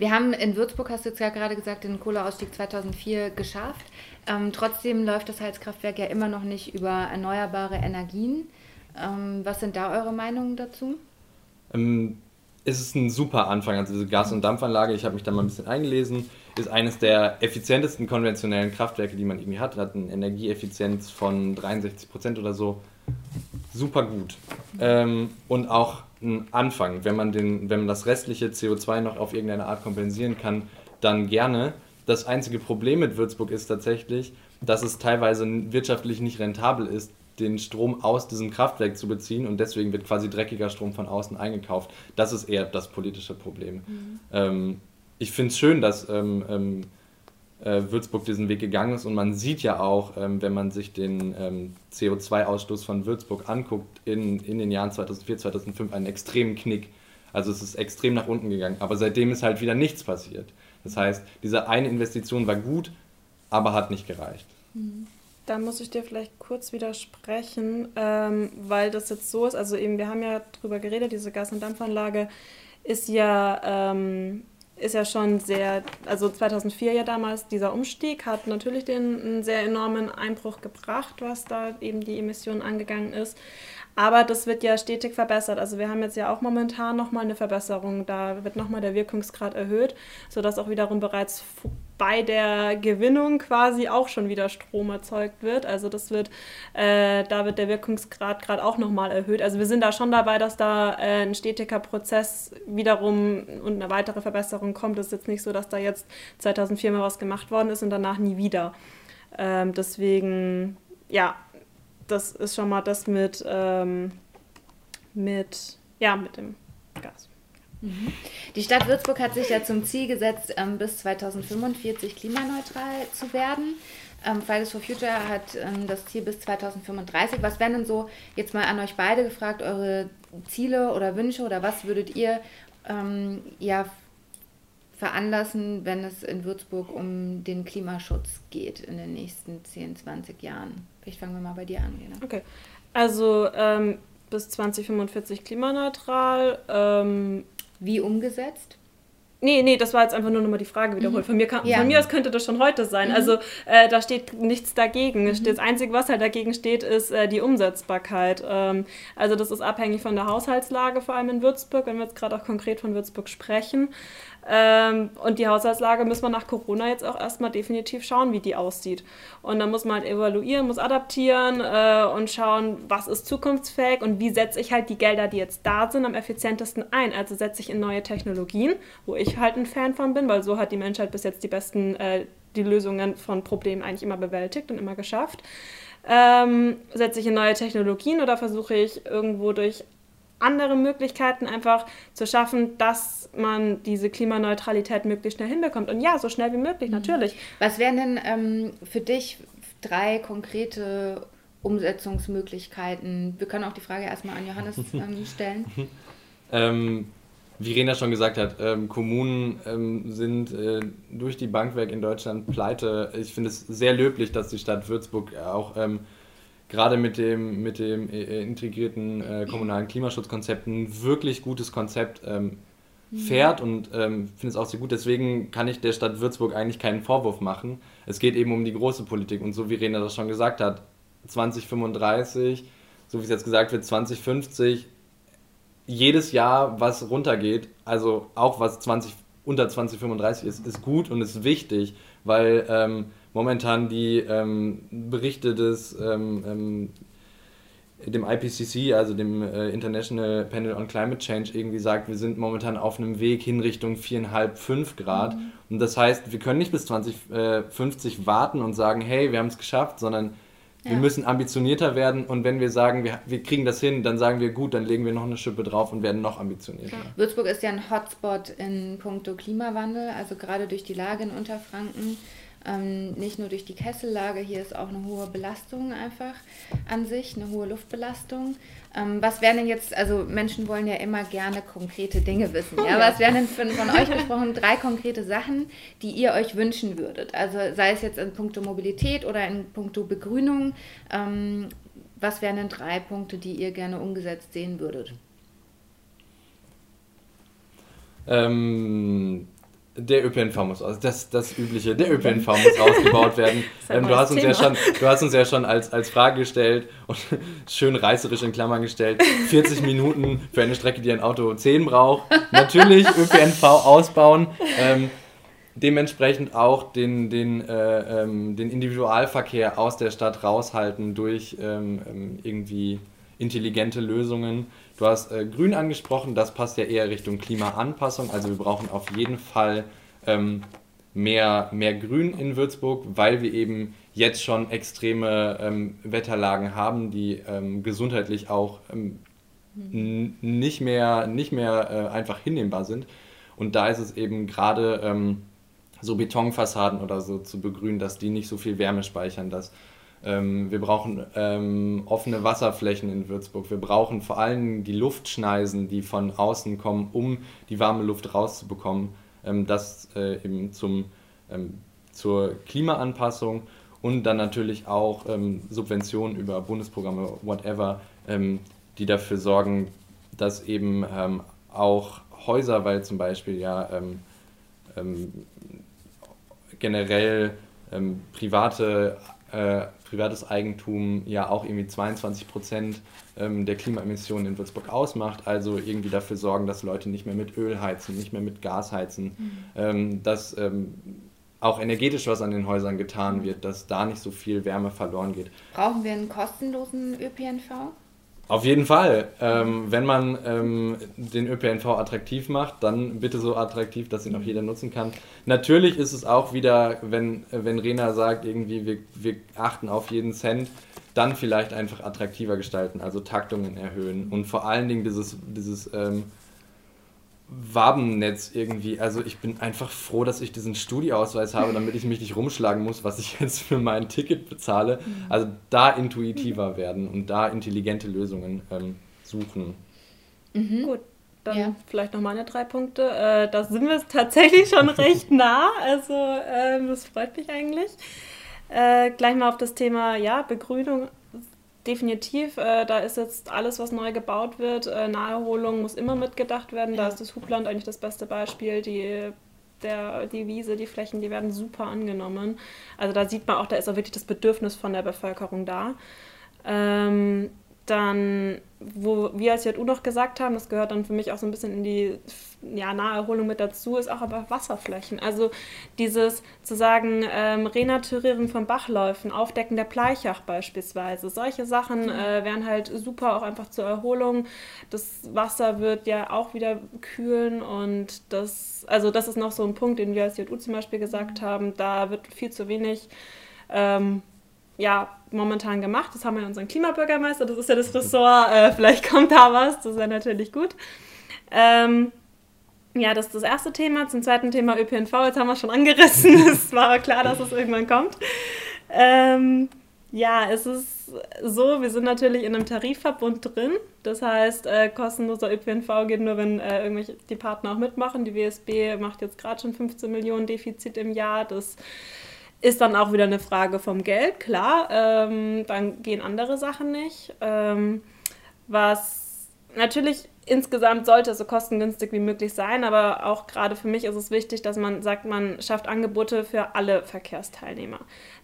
Wir haben in Würzburg, hast du jetzt ja gerade gesagt, den Kohleausstieg 2004 geschafft. Ähm, trotzdem läuft das Heizkraftwerk ja immer noch nicht über erneuerbare Energien. Ähm, was sind da eure Meinungen dazu? Ähm, es ist ein super Anfang. Also diese Gas- und Dampfanlage, ich habe mich da mal ein bisschen eingelesen, ist eines der effizientesten konventionellen Kraftwerke, die man irgendwie hat. Hat eine Energieeffizienz von 63 Prozent oder so. Super gut. Ähm, und auch ein Anfang. Wenn man, den, wenn man das restliche CO2 noch auf irgendeine Art kompensieren kann, dann gerne. Das einzige Problem mit Würzburg ist tatsächlich, dass es teilweise wirtschaftlich nicht rentabel ist, den Strom aus diesem Kraftwerk zu beziehen und deswegen wird quasi dreckiger Strom von außen eingekauft. Das ist eher das politische Problem. Ähm, ich finde es schön, dass ähm, ähm, äh, Würzburg diesen Weg gegangen ist und man sieht ja auch, ähm, wenn man sich den ähm, CO2-Ausstoß von Würzburg anguckt, in, in den Jahren 2004, 2005 einen extremen Knick. Also es ist extrem nach unten gegangen, aber seitdem ist halt wieder nichts passiert. Das heißt, diese eine Investition war gut, aber hat nicht gereicht. Da muss ich dir vielleicht kurz widersprechen, ähm, weil das jetzt so ist. Also eben, wir haben ja drüber geredet, diese Gas- und Dampfanlage ist ja, ähm, ist ja schon sehr, also 2004 ja damals, dieser Umstieg hat natürlich den einen sehr enormen Einbruch gebracht, was da eben die Emissionen angegangen ist. Aber das wird ja stetig verbessert. Also wir haben jetzt ja auch momentan nochmal eine Verbesserung. Da wird nochmal der Wirkungsgrad erhöht, sodass auch wiederum bereits bei der Gewinnung quasi auch schon wieder Strom erzeugt wird. Also das wird, äh, da wird der Wirkungsgrad gerade auch nochmal erhöht. Also wir sind da schon dabei, dass da äh, ein stetiger Prozess wiederum und eine weitere Verbesserung kommt. Es ist jetzt nicht so, dass da jetzt 2004 mal was gemacht worden ist und danach nie wieder. Ähm, deswegen, ja, das ist schon mal das mit, ähm, mit, ja, mit dem Gas. Die Stadt Würzburg hat sich ja zum Ziel gesetzt, ähm, bis 2045 klimaneutral zu werden. Ähm, Fridays for Future hat ähm, das Ziel bis 2035. Was wären denn so, jetzt mal an euch beide gefragt, eure Ziele oder Wünsche oder was würdet ihr ähm, ja veranlassen, wenn es in Würzburg um den Klimaschutz geht in den nächsten 10, 20 Jahren? Vielleicht fangen wir mal bei dir an, Lena. Okay, also ähm, bis 2045 klimaneutral. Ähm, Wie umgesetzt? Nee, nee, das war jetzt einfach nur nochmal die Frage wiederholt. Von, mir kann, Ja. von mir aus könnte das schon heute sein. Also äh, da steht nichts dagegen. Steht- Das Einzige, was halt dagegen steht, ist äh, die Umsetzbarkeit. Ähm, also das ist abhängig von der Haushaltslage, vor allem in Würzburg, wenn wir jetzt gerade auch konkret von Würzburg sprechen. Ähm, und die Haushaltslage müssen wir nach Corona jetzt auch erstmal definitiv schauen, wie die aussieht. Und dann muss man halt evaluieren, muss adaptieren äh, und schauen, was ist zukunftsfähig und wie setze ich halt die Gelder, die jetzt da sind, am effizientesten ein. Also setze ich in neue Technologien, wo ich halt ein Fan von bin, weil so hat die Menschheit bis jetzt die besten, äh, die Lösungen von Problemen eigentlich immer bewältigt und immer geschafft. Ähm, setze ich in neue Technologien oder versuche ich irgendwo durch andere Möglichkeiten einfach zu schaffen, dass man diese Klimaneutralität möglichst schnell hinbekommt. Und ja, so schnell wie möglich, mhm. natürlich. Was wären denn ähm, für dich drei konkrete Umsetzungsmöglichkeiten? Wir können auch die Frage erstmal an Johannes (laughs) ähm, stellen. ähm, wie Rena schon gesagt hat, ähm, Kommunen ähm, sind äh, durch die Bank weg in Deutschland pleite. Ich finde es sehr löblich, dass die Stadt Würzburg auch ähm, gerade mit dem, mit dem äh, integrierten äh, kommunalen Klimaschutzkonzept ein wirklich gutes Konzept ähm, mhm. fährt und ähm, finde es auch sehr gut. Deswegen kann ich der Stadt Würzburg eigentlich keinen Vorwurf machen. Es geht eben um die große Politik und so wie Rena das schon gesagt hat, 2035, so wie es jetzt gesagt wird, 2050 jedes Jahr, was runtergeht, also auch was 20, unter 2035 ist, ist gut und ist wichtig, weil ähm, momentan die ähm, Berichte des ähm, ähm dem IPCC, also dem äh, International Panel on Climate Change, irgendwie sagt, wir sind momentan auf einem Weg hin Richtung 4,5, 5 Grad. Mhm. Und das heißt, wir können nicht bis 2050 äh, warten und sagen, hey, wir haben es geschafft, sondern wir müssen ambitionierter werden und wenn wir sagen, wir, wir kriegen das hin, dann sagen wir gut, dann legen wir noch eine Schippe drauf und werden noch ambitionierter. Ja. Würzburg ist ja ein Hotspot in puncto Klimawandel, also gerade durch die Lage in Unterfranken ähm, nicht nur durch die Kessellage, hier ist auch eine hohe Belastung einfach an sich, eine hohe Luftbelastung. Ähm, was wären denn jetzt, also Menschen wollen ja immer gerne konkrete Dinge wissen. Ja? Was wären denn von, von euch gesprochen drei konkrete Sachen, die ihr euch wünschen würdet? Also sei es jetzt in puncto Mobilität oder in puncto Begrünung. Ähm, was wären denn drei Punkte, die ihr gerne umgesetzt sehen würdet? Ähm, der ÖPNV muss aus. Das, das Übliche, der ÖPNV muss ausgebaut werden. (laughs) Ähm, du, hast uns ja schon, du hast uns ja schon als, als Frage gestellt und (laughs) schön reißerisch in Klammern gestellt: 40 Minuten für eine Strecke, die ein Auto 10 braucht. Natürlich ÖPNV ausbauen. Ähm, dementsprechend auch den, den, äh, ähm, den Individualverkehr aus der Stadt raushalten durch ähm, ähm irgendwie intelligente Lösungen. Du hast äh, Grün angesprochen, das passt ja eher Richtung Klimaanpassung. Also wir brauchen auf jeden Fall ähm, mehr, mehr Grün in Würzburg, weil wir eben jetzt schon extreme ähm, Wetterlagen haben, die ähm, gesundheitlich auch ähm, nicht mehr, nicht mehr äh, einfach hinnehmbar sind. Und da ist es eben gerade ähm, so Betonfassaden oder so zu begrünen, dass die nicht so viel Wärme speichern, dass ähm, wir brauchen ähm, offene Wasserflächen in Würzburg. Wir brauchen vor allem die Luftschneisen, die von außen kommen, um die warme Luft rauszubekommen. Ähm, das äh, eben zum, ähm, zur Klimaanpassung und dann natürlich auch ähm, Subventionen über Bundesprogramme, whatever, ähm, die dafür sorgen, dass eben auch Häuser, weil zum Beispiel ja generell private äh, privates Eigentum ja auch irgendwie 22 Prozent ähm, der Klimaemissionen in Würzburg ausmacht. Also irgendwie dafür sorgen, dass Leute nicht mehr mit Öl heizen, nicht mehr mit Gas heizen, mhm. ähm, dass ähm, auch energetisch was an den Häusern getan mhm. wird, dass da nicht so viel Wärme verloren geht. Brauchen wir einen kostenlosen ÖPNV? Auf jeden Fall. Ähm, wenn man ähm, den ÖPNV attraktiv macht, dann bitte so attraktiv, dass ihn auch jeder nutzen kann. Natürlich ist es auch wieder, wenn, wenn Rena sagt, irgendwie wir, wir achten auf jeden Cent, dann vielleicht einfach attraktiver gestalten, also Taktungen erhöhen und vor allen Dingen dieses, dieses ähm, Wabennetz irgendwie. Also ich bin einfach froh, dass ich diesen Studieausweis habe, damit ich mich nicht rumschlagen muss, was ich (laughs) jetzt für mein Ticket bezahle. Mhm. Also da intuitiver (laughs) werden und da intelligente Lösungen ähm, suchen. Mhm. Gut, dann ja. vielleicht noch meine drei Punkte. Äh, da sind wir tatsächlich schon (laughs) recht nah. Also äh, das freut mich eigentlich. Äh, gleich mal auf das Thema ja, Begrünung definitiv, äh, da ist jetzt alles, was neu gebaut wird, äh, Naherholung muss immer mitgedacht werden. Da ist das Hubland eigentlich das beste Beispiel. Die, der, die Wiese, die Flächen, die werden super angenommen. Also da sieht man auch, da ist auch wirklich das Bedürfnis von der Bevölkerung da. Ähm, dann, wo wir als JU noch gesagt haben, das gehört dann für mich auch so ein bisschen in die ja, Naherholung mit dazu, ist auch aber Wasserflächen. Also dieses zu sagen, ähm, Renaturieren von Bachläufen, Aufdecken der Bleichach beispielsweise, solche Sachen äh, wären halt super auch einfach zur Erholung. Das Wasser wird ja auch wieder kühlen und das, also das ist noch so ein Punkt, den wir als JU zum Beispiel gesagt haben, da wird viel zu wenig ähm, ja momentan gemacht. Das haben wir unseren Klimabürgermeister, das ist ja das Ressort, äh, vielleicht kommt da was, das wäre natürlich gut. Ähm, ja, das ist das erste Thema. Zum zweiten Thema ÖPNV, jetzt haben wir schon angerissen. (laughs) Es war klar, dass es irgendwann kommt. Ähm, ja, es ist so, wir sind natürlich in einem Tarifverbund drin. Das heißt, äh, kostenloser ÖPNV geht nur, wenn äh, irgendwelche die Partner auch mitmachen. Die WSB macht jetzt gerade schon 15 Millionen Defizit im Jahr. Das ist dann auch wieder eine Frage vom Geld, klar. Ähm, dann gehen andere Sachen nicht. Ähm, was natürlich insgesamt sollte es so kostengünstig wie möglich sein, aber auch gerade für mich ist es wichtig, dass man sagt, man schafft Angebote für alle Verkehrsteilnehmer.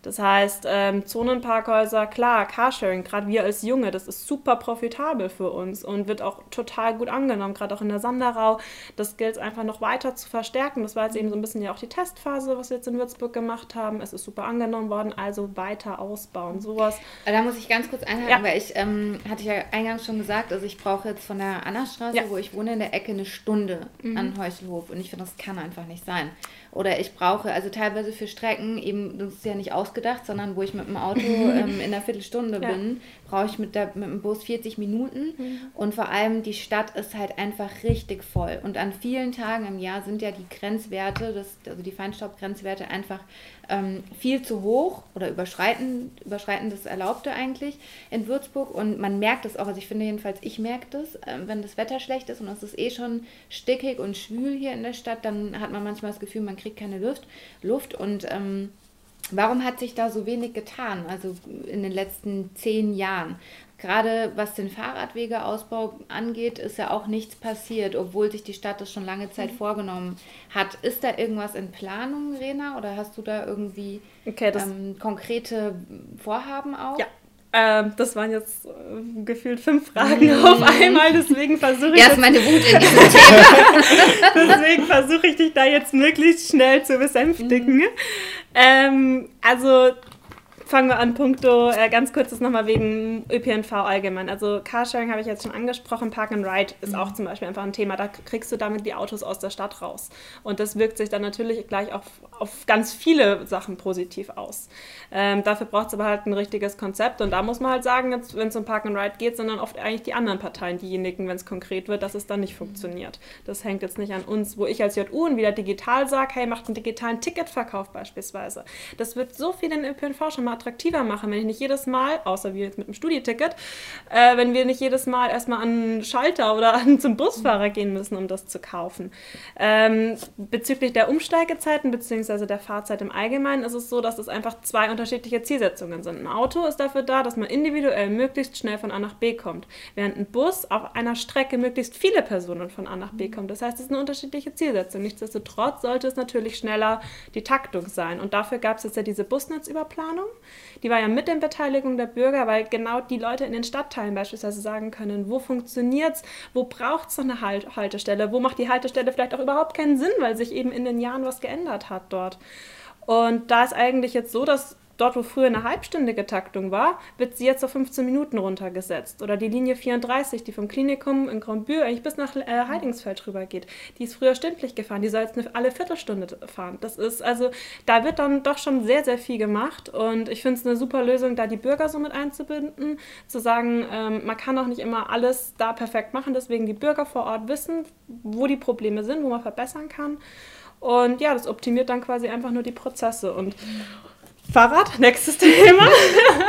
Das heißt, ähm, Zonenparkhäuser, klar, Carsharing, gerade wir als Junge, das ist super profitabel für uns und wird auch total gut angenommen, gerade auch in der Sanderau. Das gilt es einfach noch weiter zu verstärken. Das war jetzt eben so ein bisschen ja auch die Testphase, was wir jetzt in Würzburg gemacht haben. Es ist super angenommen worden, also weiter ausbauen, sowas. Da muss ich ganz kurz einhaken, ja. weil ich, ähm, hatte ich ja eingangs schon gesagt, also ich brauche jetzt von der Annastraße, ja. wo ich wohne, in der Ecke eine Stunde mhm. an Heuchelhof und ich finde, das kann einfach nicht sein. Oder ich brauche, also teilweise für Strecken, eben, das ist ja nicht ausgedacht, sondern wo ich mit dem Auto (laughs) ähm, in einer Viertelstunde ja. bin, brauche ich mit, der, mit dem Bus 40 Minuten. Mhm. Und vor allem die Stadt ist halt einfach richtig voll. Und an vielen Tagen im Jahr sind ja die Grenzwerte, das, also die Feinstaubgrenzwerte einfach ähm, viel zu hoch oder überschreiten, überschreiten das Erlaubte eigentlich in Würzburg. Und man merkt es auch, also ich finde jedenfalls, ich merke das, äh, wenn das Wetter schlecht ist und es ist eh schon stickig und schwül hier in der Stadt, dann hat man manchmal das Gefühl, man kriegt keine Luft. Luft und ähm, Warum hat sich da so wenig getan, also in den letzten zehn Jahren? Gerade was den Fahrradwegeausbau angeht, ist ja auch nichts passiert, obwohl sich die Stadt das schon lange Zeit mhm. vorgenommen hat. Ist da irgendwas in Planung, Rena, oder hast du da irgendwie okay, ähm, konkrete Vorhaben auch? Ja, ähm, das waren jetzt äh, gefühlt fünf Fragen mhm. auf einmal, deswegen versuche ich. Erst meine Wut in diesem (laughs) Thema. deswegen versuche ich dich da jetzt möglichst schnell zu besänftigen. Mhm. Ähm, also fangen wir an, punkto, äh, ganz kurz das nochmal wegen ÖPNV allgemein. Also Carsharing habe ich jetzt schon angesprochen, Park and Ride ist mhm. auch zum Beispiel einfach ein Thema. Da kriegst du damit die Autos aus der Stadt raus. Und das wirkt sich dann natürlich gleich auf, auf ganz viele Sachen positiv aus. Ähm, dafür braucht es aber halt ein richtiges Konzept. Und da muss man halt sagen, wenn es um Park and Ride geht, sind dann oft eigentlich die anderen Parteien diejenigen, wenn es konkret wird, dass es dann nicht funktioniert. Das hängt jetzt nicht an uns, wo ich als JU und wieder digital sage, hey, macht einen digitalen Ticketverkauf beispielsweise. Das wird so viel in ÖPNV schon mal attraktiver machen, wenn ich nicht jedes Mal, außer wir jetzt mit dem Studieticket, äh, wenn wir nicht jedes Mal erstmal an einen Schalter oder (laughs) an, zum Busfahrer gehen müssen, um das zu kaufen. Ähm, bezüglich der Umsteigezeiten bzw. der Fahrzeit im Allgemeinen ist es so, dass es einfach zwei unterschiedliche Zielsetzungen sind. Ein Auto ist dafür da, dass man individuell möglichst schnell von A nach B kommt, während ein Bus auf einer Strecke möglichst viele Personen von A nach B kommt. Das heißt, es ist eine unterschiedliche Zielsetzung. Nichtsdestotrotz sollte es natürlich schneller die Taktung sein. Und dafür gab es jetzt ja diese Busnetzüberplanung. Die war ja mit in Beteiligung der Bürger, weil genau die Leute in den Stadtteilen beispielsweise sagen können, wo funktioniert es, wo braucht es noch eine halt Haltestelle, wo macht die Haltestelle vielleicht auch überhaupt keinen Sinn, weil sich eben in den Jahren was geändert hat dort. Und da ist eigentlich jetzt so, dass Dort, wo früher eine halbstündige Taktung war, wird sie jetzt auf 15 Minuten runtergesetzt. Oder die Linie 34, die vom Klinikum in Grandbühl eigentlich bis nach äh, Heidingsfeld rüber geht, die ist früher stündlich gefahren, die soll jetzt eine, alle Viertelstunde fahren. Das ist also, da wird dann doch schon sehr, sehr viel gemacht und ich finde es eine super Lösung, da die Bürger so mit einzubinden, zu sagen, ähm, man kann auch nicht immer alles da perfekt machen, deswegen die Bürger vor Ort wissen, wo die Probleme sind, wo man verbessern kann. Und ja, das optimiert dann quasi einfach nur die Prozesse. Und Fahrrad, (laughs) nächstes Thema.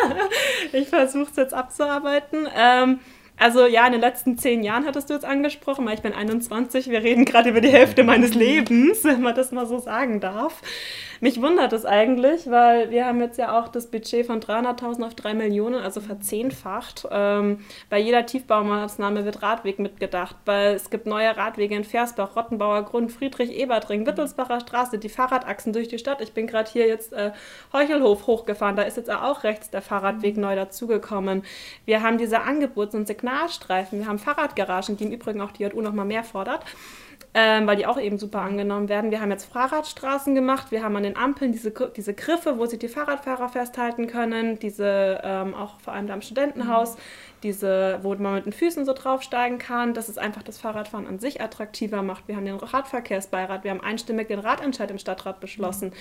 (laughs) ich versuche es jetzt abzuarbeiten. Ähm, also ja, in den letzten zehn Jahren hattest du jetzt angesprochen, weil ich bin 21, wir reden gerade über die Hälfte meines Lebens, (laughs) wenn man das mal so sagen darf. Mich wundert es eigentlich, weil wir haben jetzt ja auch das Budget von 300.000 auf 3 Millionen, also verzehnfacht. Ähm, bei jeder Tiefbaumaßnahme wird Radweg mitgedacht, weil es gibt neue Radwege in Versbach, Rottenbauer Grund, Friedrich-Ebertring, Wittelsbacher Straße, die Fahrradachsen durch die Stadt. Ich bin gerade hier jetzt äh, Heuchelhof hochgefahren, da ist jetzt auch rechts der Fahrradweg neu dazugekommen. Wir haben diese Angebots- und Signalstreifen, wir haben Fahrradgaragen, die im Übrigen auch die JU noch mal mehr fordert. ähm, weil die auch eben super angenommen werden. Wir haben jetzt Fahrradstraßen gemacht, wir haben an den Ampeln diese, diese Griffe, wo sich die Fahrradfahrer festhalten können, diese ähm, auch vor allem da im Studentenhaus. Mhm diese, wo man mit den Füßen so draufsteigen kann, dass es einfach das Fahrradfahren an sich attraktiver macht. Wir haben den Radverkehrsbeirat, wir haben einstimmig den Radentscheid im Stadtrat beschlossen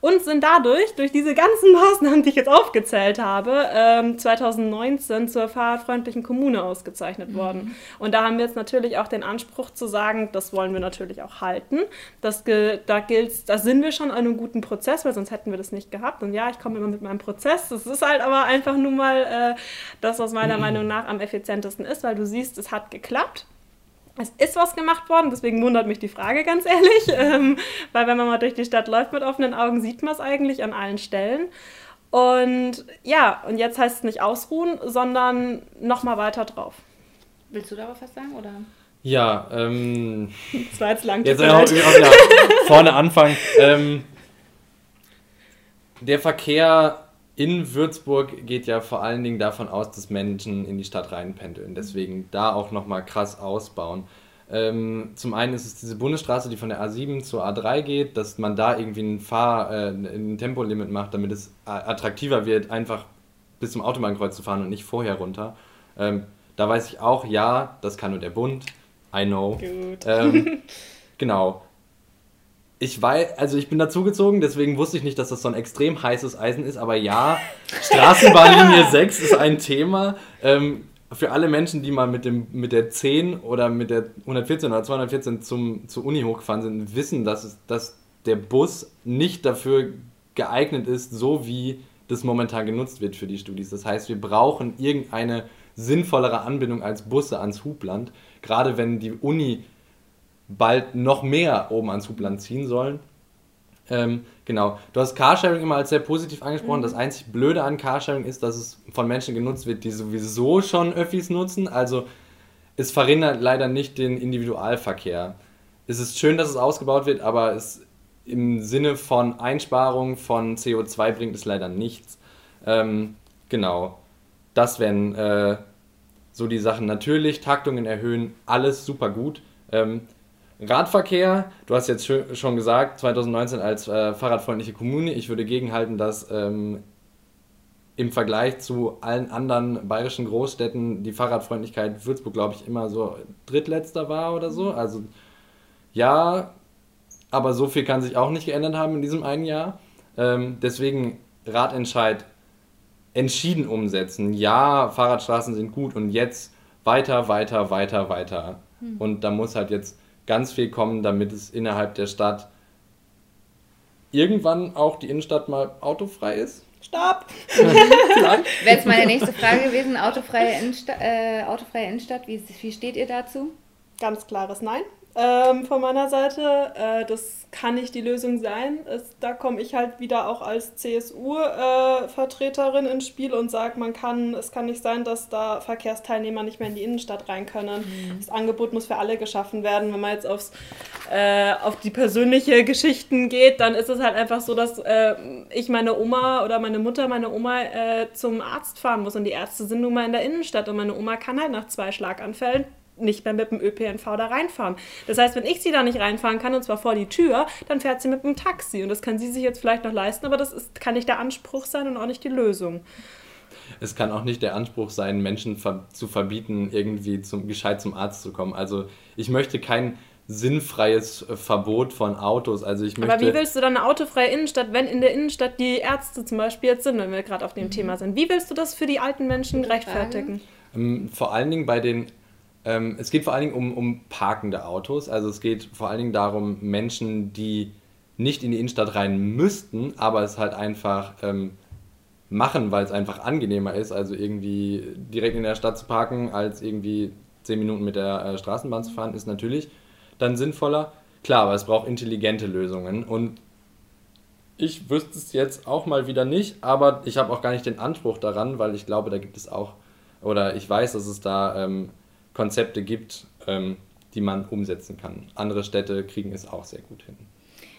und sind dadurch, durch diese ganzen (laughs) Maßnahmen, die ich jetzt aufgezählt habe, ähm, 2019 zur fahrradfreundlichen Kommune ausgezeichnet mhm. worden. Und da haben wir jetzt natürlich auch den Anspruch zu sagen, das wollen wir natürlich auch halten. Das, da gilt, da sind wir schon an einem guten Prozess, weil sonst hätten wir das nicht gehabt. Und ja, ich komme immer mit meinem Prozess. Das ist halt aber einfach nur mal äh, das, was meiner mhm. Meinung nach am effizientesten ist, weil du siehst, es hat geklappt. Es ist was gemacht worden, deswegen wundert mich die Frage ganz ehrlich, (laughs) ähm, weil wenn man mal durch die Stadt läuft mit offenen Augen, sieht man es eigentlich an allen Stellen. Und ja, und jetzt heißt es nicht ausruhen, sondern nochmal weiter drauf. Willst du darauf was sagen, oder? Ja, ähm. (laughs) Das war jetzt lang. Jetzt auch, auch, ja, vorne anfangen. Ähm, der Verkehr in Würzburg geht ja vor allen Dingen davon aus, dass Menschen in die Stadt reinpendeln. Deswegen da auch nochmal krass ausbauen. Ähm, zum einen ist es diese Bundesstraße, die von der A7 zur A3 geht, dass man da irgendwie ein, Fahr-, äh, ein Tempolimit macht, damit es attraktiver wird, einfach bis zum Autobahnkreuz zu fahren und nicht vorher runter. Ähm, da weiß ich auch, ja, das kann nur der Bund. I know. Gut. Ähm, (laughs) genau ich weiß, also ich bin dazugezogen, deswegen wusste ich nicht, dass das so ein extrem heißes Eisen ist, aber ja, (laughs) Straßenbahnlinie 6 ist ein Thema. Ähm, für alle Menschen, die mal mit, dem, mit der 10 oder mit der 114 oder 214 zum, zur Uni hochgefahren sind, wissen, dass, es, dass der Bus nicht dafür geeignet ist, so wie das momentan genutzt wird für die Studis. Das heißt, wir brauchen irgendeine sinnvollere Anbindung als Busse ans Hubland, gerade wenn die Uni bald noch mehr oben ans Hubland ziehen sollen. Ähm, genau. Du hast Carsharing immer als sehr positiv angesprochen. Mhm. Das einzig Blöde an Carsharing ist, dass es von Menschen genutzt wird, die sowieso schon Öffis nutzen. Also es verhindert leider nicht den Individualverkehr. Es ist schön, dass es ausgebaut wird, aber es im Sinne von Einsparung von CO2 bringt es leider nichts. Ähm, genau. Das wären äh, so die Sachen. Natürlich, Taktungen erhöhen, alles super gut. Ähm, Radverkehr, du hast jetzt schon gesagt, 2019 als äh, fahrradfreundliche Kommune. Ich würde gegenhalten, dass ähm, im Vergleich zu allen anderen bayerischen Großstädten die Fahrradfreundlichkeit Würzburg, glaube ich, immer so drittletzter war oder so. Also ja, aber so viel kann sich auch nicht geändert haben in diesem einen Jahr. Ähm, deswegen Radentscheid entschieden umsetzen. Ja, Fahrradstraßen sind gut und jetzt weiter, weiter, weiter, weiter. Hm. Und da muss halt jetzt ganz viel kommen, damit es innerhalb der Stadt irgendwann auch die Innenstadt mal autofrei ist. Stopp! (laughs) Wäre jetzt meine nächste Frage gewesen, autofreie, Innensta äh, autofreie Innenstadt, wie, wie steht ihr dazu? Ganz klares Nein ähm, von meiner Seite. Äh, das kann nicht die Lösung sein. Es, da komme ich halt wieder auch als CSU-Vertreterin äh, ins Spiel und sage, man kann, es kann nicht sein, dass da Verkehrsteilnehmer nicht mehr in die Innenstadt rein können. Mhm. Das Angebot muss für alle geschaffen werden. Wenn man jetzt aufs, äh, auf die persönliche Geschichten geht, dann ist es halt einfach so, dass äh, ich meine Oma oder meine Mutter, meine Oma äh, zum Arzt fahren muss und die Ärzte sind nun mal in der Innenstadt und meine Oma kann halt nach zwei Schlaganfällen nicht mehr mit dem ÖPNV da reinfahren. Das heißt, wenn ich sie da nicht reinfahren kann, und zwar vor die Tür, dann fährt sie mit dem Taxi. Und das kann sie sich jetzt vielleicht noch leisten, aber das ist, kann nicht der Anspruch sein und auch nicht die Lösung. Es kann auch nicht der Anspruch sein, Menschen ver zu verbieten, irgendwie zum, gescheit zum Arzt zu kommen. Also ich möchte kein sinnfreies Verbot von Autos. Also ich möchte Aber wie willst du dann eine autofreie Innenstadt, wenn in der Innenstadt die Ärzte zum Beispiel jetzt sind, wenn wir gerade auf dem mhm. Thema sind? Wie willst du das für die alten Menschen rechtfertigen? Ähm, vor allen Dingen bei den ähm, es geht vor allen Dingen um, um parkende Autos. Also es geht vor allen Dingen darum, Menschen, die nicht in die Innenstadt rein müssten, aber es halt einfach ähm, machen, weil es einfach angenehmer ist, also irgendwie direkt in der Stadt zu parken, als irgendwie zehn Minuten mit der äh, Straßenbahn zu fahren, ist natürlich dann sinnvoller. Klar, aber es braucht intelligente Lösungen und ich wüsste es jetzt auch mal wieder nicht, aber ich habe auch gar nicht den Anspruch daran, weil ich glaube, da gibt es auch, oder ich weiß, dass es da ähm, Konzepte gibt, ähm, die man umsetzen kann. Andere Städte kriegen es auch sehr gut hin.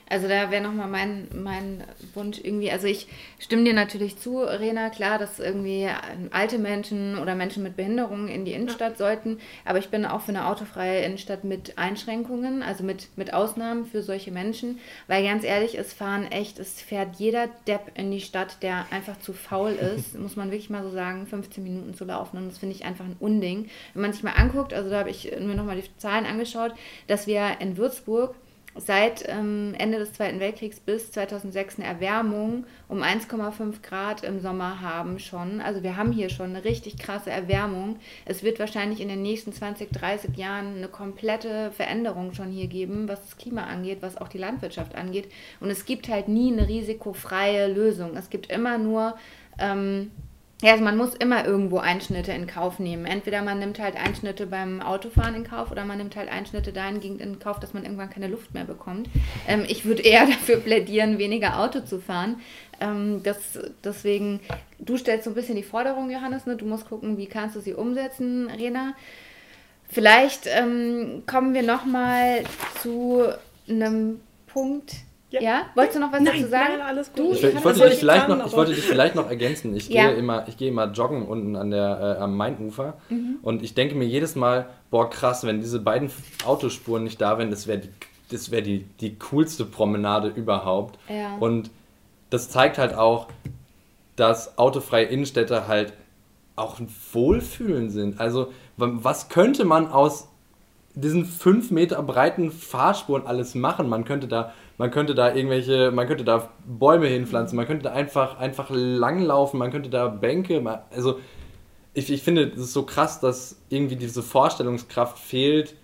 Also da wäre nochmal mein, mein Wunsch irgendwie, also ich stimme dir natürlich zu, Rena, klar, dass irgendwie alte Menschen oder Menschen mit Behinderungen in die Innenstadt ja. sollten, aber ich bin auch für eine autofreie Innenstadt mit Einschränkungen, also mit, mit Ausnahmen für solche Menschen, weil ganz ehrlich, es fahren echt, es fährt jeder Depp in die Stadt, der einfach zu faul (laughs) ist, muss man wirklich mal so sagen, 15 Minuten zu laufen und das finde ich einfach ein Unding. Wenn man sich mal anguckt, also da habe ich mir nochmal die Zahlen angeschaut, dass wir in Würzburg seit ähm, Ende des Zweiten Weltkriegs bis 2006 eine Erwärmung um 1,5 Grad im Sommer haben schon. Also wir haben hier schon eine richtig krasse Erwärmung. Es wird wahrscheinlich in den nächsten 20, 30 Jahren eine komplette Veränderung schon hier geben, was das Klima angeht, was auch die Landwirtschaft angeht. Und es gibt halt nie eine risikofreie Lösung. Es gibt immer nur ähm, ja, also man muss immer irgendwo Einschnitte in Kauf nehmen. Entweder man nimmt halt Einschnitte beim Autofahren in Kauf oder man nimmt halt Einschnitte dahingehend in Kauf, dass man irgendwann keine Luft mehr bekommt. Ähm, ich würde eher (laughs) dafür plädieren, weniger Auto zu fahren. Ähm, das, deswegen, du stellst so ein bisschen die Forderung, Johannes, ne? du musst gucken, wie kannst du sie umsetzen, Rena. Vielleicht ähm, kommen wir nochmal zu einem Punkt, ja. ja? Wolltest du noch was nein, dazu sagen? Nein, alles gut. Du, ich, ich, wollte dich vielleicht noch, ich wollte dich vielleicht noch ergänzen. Ich ja. gehe immer, ich gehe immer joggen unten an der, äh, am Mainufer mhm. und ich denke mir jedes Mal, boah krass, wenn diese beiden Autospuren nicht da wären, das wäre die, das wäre die, die coolste Promenade überhaupt. Ja. Und das zeigt halt auch, dass autofreie Innenstädte halt auch ein Wohlfühlen sind. Also was könnte man aus diesen fünf Meter breiten Fahrspuren alles machen? Man könnte da man könnte da irgendwelche, man könnte da Bäume hinpflanzen, man könnte da einfach, einfach langlaufen, man könnte da Bänke, also ich, ich finde, es so krass, dass irgendwie diese Vorstellungskraft fehlt,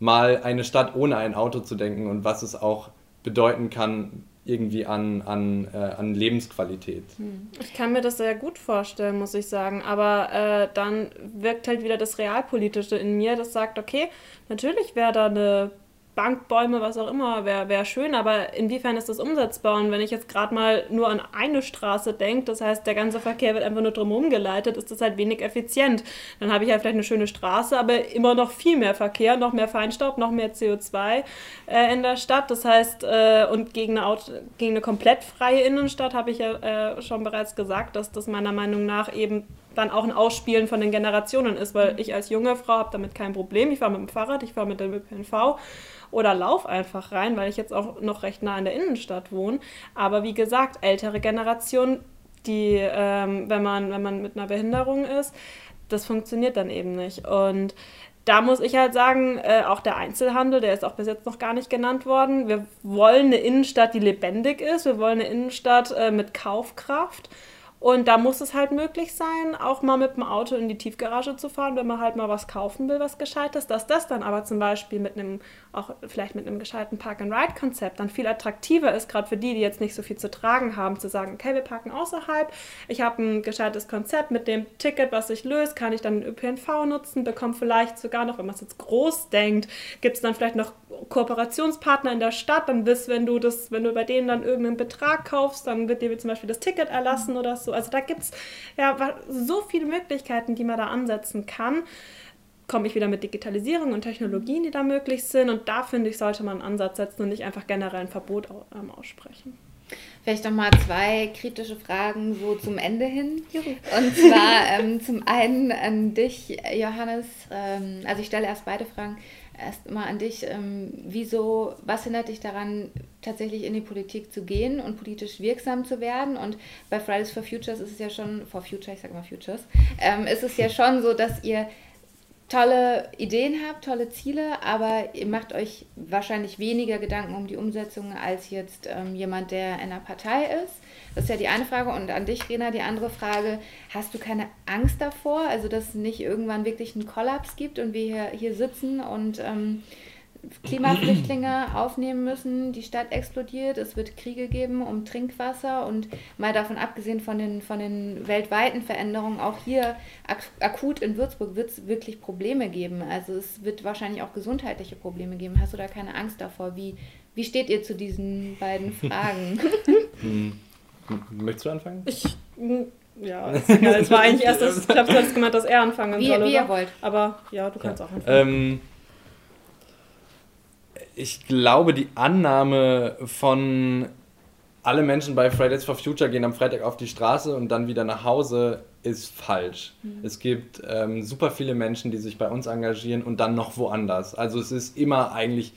mal eine Stadt ohne ein Auto zu denken und was es auch bedeuten kann, irgendwie an, an, äh, an Lebensqualität. Hm. Ich kann mir das sehr gut vorstellen, muss ich sagen. Aber äh, dann wirkt halt wieder das Realpolitische in mir, das sagt, okay, natürlich wäre da eine Bankbäume, was auch immer, wäre wär schön, aber inwiefern ist das umsetzbar? Und wenn ich jetzt gerade mal nur an eine Straße denke, das heißt, der ganze Verkehr wird einfach nur drumherum geleitet, ist das halt wenig effizient. Dann habe ich halt vielleicht eine schöne Straße, aber immer noch viel mehr Verkehr, noch mehr Feinstaub, noch mehr CO2 äh, in der Stadt. Das heißt, äh, und gegen eine, Auto, gegen eine komplett freie Innenstadt habe ich ja äh, schon bereits gesagt, dass das meiner Meinung nach eben dann auch ein Ausspielen von den Generationen ist, weil ich als junge Frau habe damit kein Problem. Ich fahre mit dem Fahrrad, ich fahre mit dem ÖPNV oder lauf einfach rein, weil ich jetzt auch noch recht nah in der Innenstadt wohne. Aber wie gesagt, ältere Generationen, die, ähm, wenn, man, wenn man mit einer Behinderung ist, das funktioniert dann eben nicht. Und da muss ich halt sagen, äh, auch der Einzelhandel, der ist auch bis jetzt noch gar nicht genannt worden. Wir wollen eine Innenstadt, die lebendig ist. Wir wollen eine Innenstadt äh, mit Kaufkraft. Und da muss es halt möglich sein, auch mal mit dem Auto in die Tiefgarage zu fahren, wenn man halt mal was kaufen will, was Gescheites. Dass das dann aber zum Beispiel mit einem, auch vielleicht mit einem gescheiten Park-and-Ride-Konzept dann viel attraktiver ist, gerade für die, die jetzt nicht so viel zu tragen haben, zu sagen, okay, wir parken außerhalb, ich habe ein gescheites Konzept mit dem Ticket, was ich löse, kann ich dann den ÖPNV nutzen, bekomme vielleicht sogar noch, wenn man es jetzt groß denkt, gibt es dann vielleicht noch Kooperationspartner in der Stadt, dann bist, wenn du das, wenn du bei denen dann irgendeinen Betrag kaufst, dann wird dir zum Beispiel das Ticket erlassen oder so. Also da gibt es ja so viele Möglichkeiten, die man da ansetzen kann. Komme ich wieder mit Digitalisierung und Technologien, die da möglich sind. Und da finde ich, sollte man einen Ansatz setzen und nicht einfach generell ein Verbot ähm, aussprechen. Vielleicht nochmal zwei kritische Fragen so zum Ende hin. Und zwar (laughs) ähm, zum einen an dich, Johannes. Ähm, also ich stelle erst beide Fragen erst mal an dich. Ähm, wieso, was hindert dich daran, tatsächlich in die Politik zu gehen und politisch wirksam zu werden? Und bei Fridays for Futures ist es ja schon, for Future, ich sage mal Futures, ähm, ist es ja schon so, dass ihr tolle Ideen habt, tolle Ziele, aber ihr macht euch wahrscheinlich weniger Gedanken um die Umsetzung als jetzt ähm, jemand, der in einer Partei ist. Das ist ja die eine Frage. Und an dich, Rena, die andere Frage. Hast du keine Angst davor, also dass es nicht irgendwann wirklich einen Kollaps gibt und wir hier, hier sitzen und ähm, Klimaflüchtlinge aufnehmen müssen, die Stadt explodiert, es wird Kriege geben um Trinkwasser und mal davon abgesehen von den, von den weltweiten Veränderungen, auch hier ak akut in Würzburg wird es wirklich Probleme geben. Also es wird wahrscheinlich auch gesundheitliche Probleme geben. Hast du da keine Angst davor? Wie, wie steht ihr zu diesen beiden Fragen? (laughs) Hm. Möchtest du anfangen? Ich. Ja, es war eigentlich erst, das, ich glaube, du hast gemeint, dass er anfangen wie, soll. Wie ihr wollt. Aber ja, du kannst ja. auch anfangen. Ähm, ich glaube, die Annahme von alle Menschen bei Fridays for Future gehen am Freitag auf die Straße und dann wieder nach Hause ist falsch. Mhm. Es gibt ähm, super viele Menschen, die sich bei uns engagieren und dann noch woanders. Also es ist immer eigentlich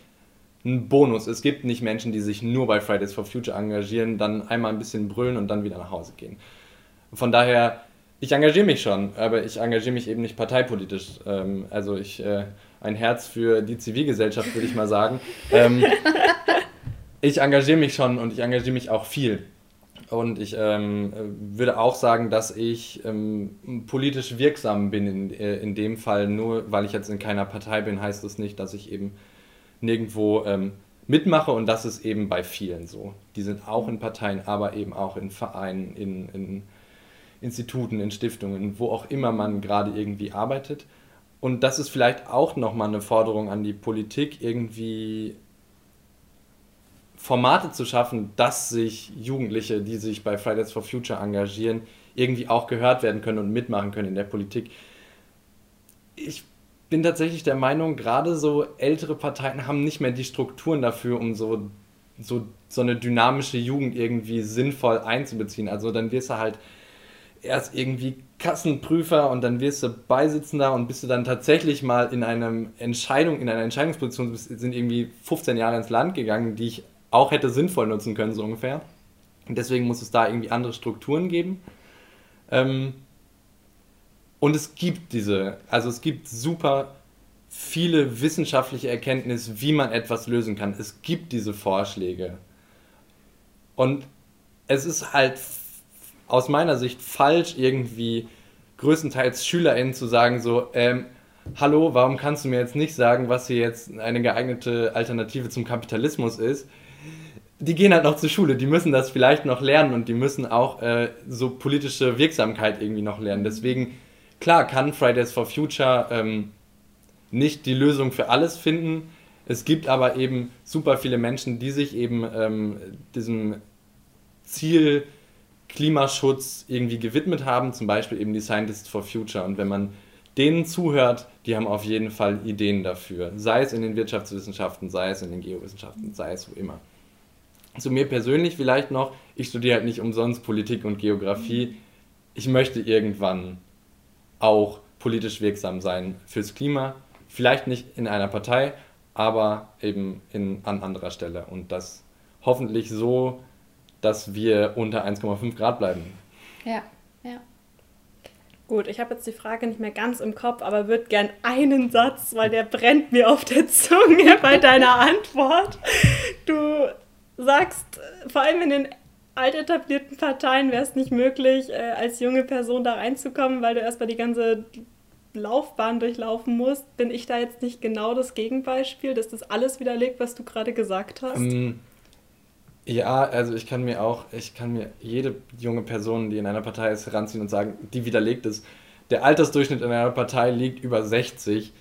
ein Bonus. Es gibt nicht Menschen, die sich nur bei Fridays for Future engagieren, dann einmal ein bisschen brüllen und dann wieder nach Hause gehen. Von daher, ich engagiere mich schon, aber ich engagiere mich eben nicht parteipolitisch. Ähm, also ich äh, ein Herz für die Zivilgesellschaft, würde ich mal sagen. Ähm, ich engagiere mich schon und ich engagiere mich auch viel. Und ich ähm, würde auch sagen, dass ich ähm, politisch wirksam bin in, äh, in dem Fall. Nur weil ich jetzt in keiner Partei bin, heißt das nicht, dass ich eben nirgendwo ähm, mitmache. Und das ist eben bei vielen so. Die sind auch in Parteien, aber eben auch in Vereinen, in, in Instituten, in Stiftungen, wo auch immer man gerade irgendwie arbeitet. Und das ist vielleicht auch nochmal eine Forderung an die Politik, irgendwie Formate zu schaffen, dass sich Jugendliche, die sich bei Fridays for Future engagieren, irgendwie auch gehört werden können und mitmachen können in der Politik. Ich bin tatsächlich der Meinung, gerade so ältere Parteien haben nicht mehr die Strukturen dafür, um so, so, so eine dynamische Jugend irgendwie sinnvoll einzubeziehen. Also dann wirst du halt erst irgendwie Kassenprüfer und dann wirst du Beisitzender und bist du dann tatsächlich mal in einem Entscheidung, in einer Entscheidungsposition, sind irgendwie 15 Jahre ins Land gegangen, die ich auch hätte sinnvoll nutzen können, so ungefähr. Und deswegen muss es da irgendwie andere Strukturen geben. Ähm, und es gibt diese, also es gibt super viele wissenschaftliche Erkenntnisse, wie man etwas lösen kann. Es gibt diese Vorschläge. Und es ist halt aus meiner Sicht falsch, irgendwie größtenteils SchülerInnen zu sagen, so, ähm, hallo, warum kannst du mir jetzt nicht sagen, was hier jetzt eine geeignete Alternative zum Kapitalismus ist? die gehen halt noch zur Schule, die müssen das vielleicht noch lernen und die müssen auch äh, so politische Wirksamkeit irgendwie noch lernen. Deswegen, klar, kann Fridays for Future ähm, nicht die Lösung für alles finden. Es gibt aber eben super viele Menschen, die sich eben ähm, diesem Ziel Klimaschutz irgendwie gewidmet haben, zum Beispiel eben die Scientists for Future. Und wenn man denen zuhört, die haben auf jeden Fall Ideen dafür. Sei es in den Wirtschaftswissenschaften, sei es in den Geowissenschaften, sei es wo immer. Zu mir persönlich vielleicht noch, ich studiere halt nicht umsonst Politik und Geografie. Ich möchte irgendwann auch politisch wirksam sein fürs Klima. Vielleicht nicht in einer Partei, aber eben in, an anderer Stelle. Und das hoffentlich so, dass wir unter 1,5 Grad bleiben. Ja, ja. Gut, ich habe jetzt die Frage nicht mehr ganz im Kopf, aber würde gern einen Satz, weil der brennt mir auf der Zunge (laughs) bei deiner Antwort. Du sagst, vor allem in den altetablierten Parteien wäre es nicht möglich, äh, als junge Person da reinzukommen, weil du erstmal die ganze Laufbahn durchlaufen musst. Bin ich da jetzt nicht genau das Gegenbeispiel, dass das alles widerlegt, was du gerade gesagt hast? Um, ja, also ich kann mir auch, ich kann mir jede junge Person, die in einer Partei ist, heranziehen und sagen, die widerlegt es. Der Altersdurchschnitt in einer Partei liegt über 60,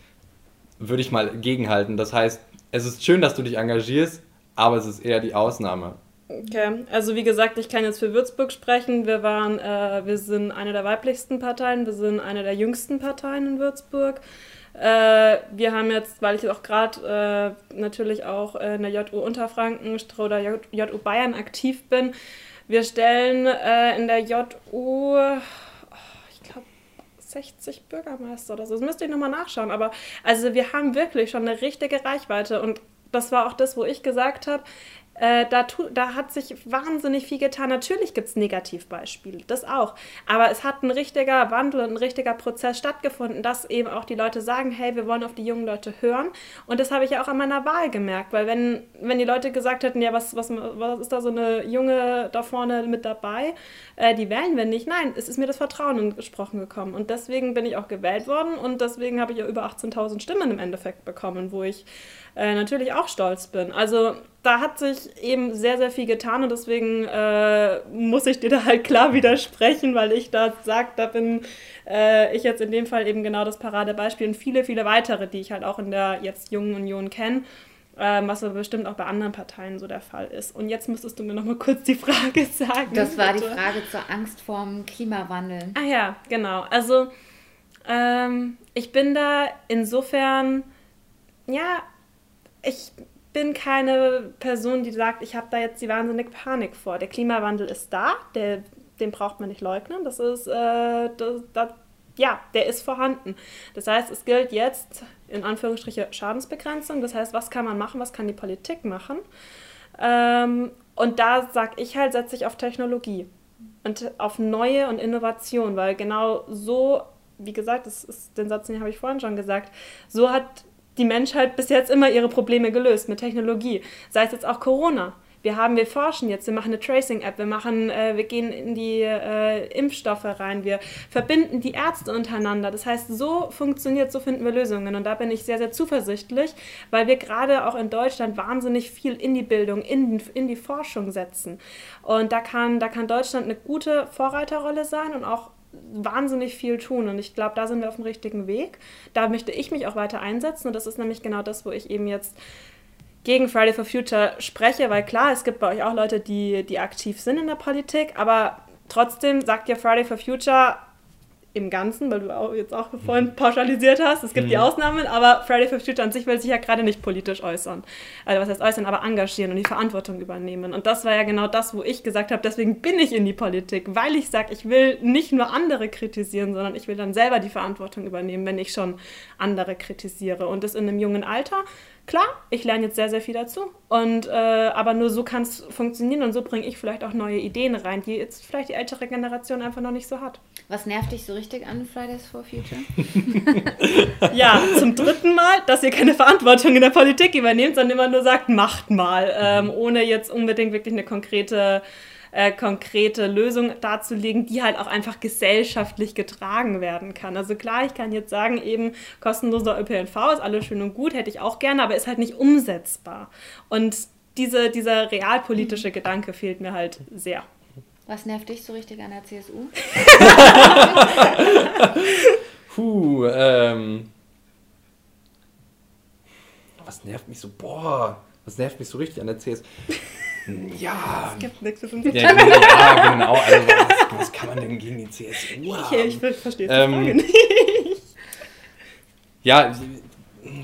würde ich mal gegenhalten. Das heißt, es ist schön, dass du dich engagierst, aber es ist eher die Ausnahme. Okay, also wie gesagt, ich kann jetzt für Würzburg sprechen. Wir waren, äh, wir sind eine der weiblichsten Parteien, wir sind eine der jüngsten Parteien in Würzburg. Äh, wir haben jetzt, weil ich auch gerade äh, natürlich auch in der JU Unterfranken oder JU Bayern aktiv bin, wir stellen äh, in der JU, ich glaube, 60 Bürgermeister oder so. Das müsste ich nochmal nachschauen. Aber also wir haben wirklich schon eine richtige Reichweite und das war auch das, wo ich gesagt habe, äh, da, da hat sich wahnsinnig viel getan. Natürlich gibt es Negativbeispiele, das auch. Aber es hat ein richtiger Wandel und ein richtiger Prozess stattgefunden, dass eben auch die Leute sagen, hey, wir wollen auf die jungen Leute hören. Und das habe ich ja auch an meiner Wahl gemerkt, weil wenn, wenn die Leute gesagt hätten, ja, was, was, was ist da so eine Junge da vorne mit dabei, äh, die wählen wir nicht. Nein, es ist mir das Vertrauen gesprochen gekommen. Und deswegen bin ich auch gewählt worden und deswegen habe ich ja über 18.000 Stimmen im Endeffekt bekommen, wo ich äh, natürlich auch stolz bin. Also da hat sich eben sehr, sehr viel getan und deswegen äh, muss ich dir da halt klar (laughs) widersprechen, weil ich da sage, da bin äh, ich jetzt in dem Fall eben genau das Paradebeispiel und viele, viele weitere, die ich halt auch in der jetzt jungen Union kenne. Ähm, was aber bestimmt auch bei anderen Parteien so der Fall ist. Und jetzt müsstest du mir noch mal (laughs) kurz die Frage sagen. Das war bitte. die Frage zur Angst vorm Klimawandel. Ah ja, genau. Also ähm, ich bin da insofern, ja, ich bin keine Person, die sagt, ich habe da jetzt die wahnsinnige Panik vor. Der Klimawandel ist da, der, den braucht man nicht leugnen. Das ist, äh, das, das, ja, der ist vorhanden. Das heißt, es gilt jetzt in Anführungsstriche Schadensbegrenzung. Das heißt, was kann man machen, was kann die Politik machen? Ähm, und da sage ich halt, setze ich auf Technologie und auf neue und Innovation, weil genau so, wie gesagt, das ist den Satz, den habe ich vorhin schon gesagt, so hat die Menschheit bis jetzt immer ihre Probleme gelöst mit Technologie. Sei es jetzt auch Corona. Wir haben, wir forschen jetzt, wir machen eine Tracing-App, wir machen, äh, wir gehen in die äh, Impfstoffe rein, wir verbinden die Ärzte untereinander. Das heißt, so funktioniert, so finden wir Lösungen. Und da bin ich sehr, sehr zuversichtlich, weil wir gerade auch in Deutschland wahnsinnig viel in die Bildung, in, in die Forschung setzen. Und da kann, da kann Deutschland eine gute Vorreiterrolle sein und auch wahnsinnig viel tun. Und ich glaube, da sind wir auf dem richtigen Weg. Da möchte ich mich auch weiter einsetzen. Und das ist nämlich genau das, wo ich eben jetzt gegen Friday for Future spreche, weil klar, es gibt bei euch auch Leute, die, die aktiv sind in der Politik, aber trotzdem sagt ja Friday for Future im Ganzen, weil du auch jetzt auch vorhin mhm. pauschalisiert hast, es gibt mhm. die Ausnahmen, aber Friday for Future an sich will sich ja gerade nicht politisch äußern. Also was heißt äußern, aber engagieren und die Verantwortung übernehmen. Und das war ja genau das, wo ich gesagt habe, deswegen bin ich in die Politik, weil ich sage, ich will nicht nur andere kritisieren, sondern ich will dann selber die Verantwortung übernehmen, wenn ich schon andere kritisiere. Und das in einem jungen Alter klar, ich lerne jetzt sehr, sehr viel dazu. Und, äh, aber nur so kann es funktionieren und so bringe ich vielleicht auch neue Ideen rein, die jetzt vielleicht die ältere Generation einfach noch nicht so hat. Was nervt dich so richtig an Fridays for Future? (laughs) (laughs) ja, zum dritten Mal, dass ihr keine Verantwortung in der Politik übernehmt, sondern immer nur sagt, macht mal, ähm, ohne jetzt unbedingt wirklich eine konkrete äh, konkrete Lösung darzulegen, die halt auch einfach gesellschaftlich getragen werden kann. Also klar, ich kann jetzt sagen, eben kostenloser ÖPNV ist alles schön und gut, hätte ich auch gerne, aber ist halt nicht umsetzbar. Und diese, dieser realpolitische. Gedanke fehlt mir halt sehr. Was nervt dich so richtig an der CSU? (laughs) Puh, ähm. Was nervt mich so? Boah, was nervt mich so richtig an der CSU? Ja. Es gibt nichts, sind ja, ja, genau. Also, was, was, kann man denn gegen die CSU haben? Okay, ich verstehe die ähm, Frage nicht. Ja,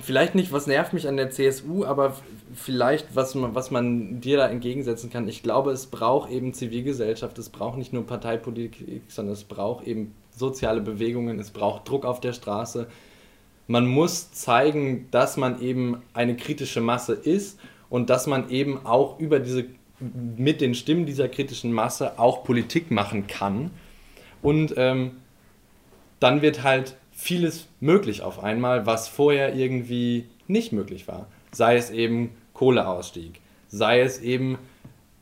vielleicht nicht, was nervt mich an der CSU, aber vielleicht, was man, was man dir da entgegensetzen kann. Ich glaube, es braucht eben Zivilgesellschaft, es braucht nicht nur Parteipolitik, sondern es braucht eben soziale Bewegungen, es braucht Druck auf der Straße. Man muss zeigen, dass man eben eine kritische Masse ist und dass man eben auch über diese mit den Stimmen dieser kritischen Masse auch Politik machen kann. Und ähm, dann wird halt vieles möglich auf einmal, was vorher irgendwie nicht möglich war. Sei es eben Kohleausstieg, sei es eben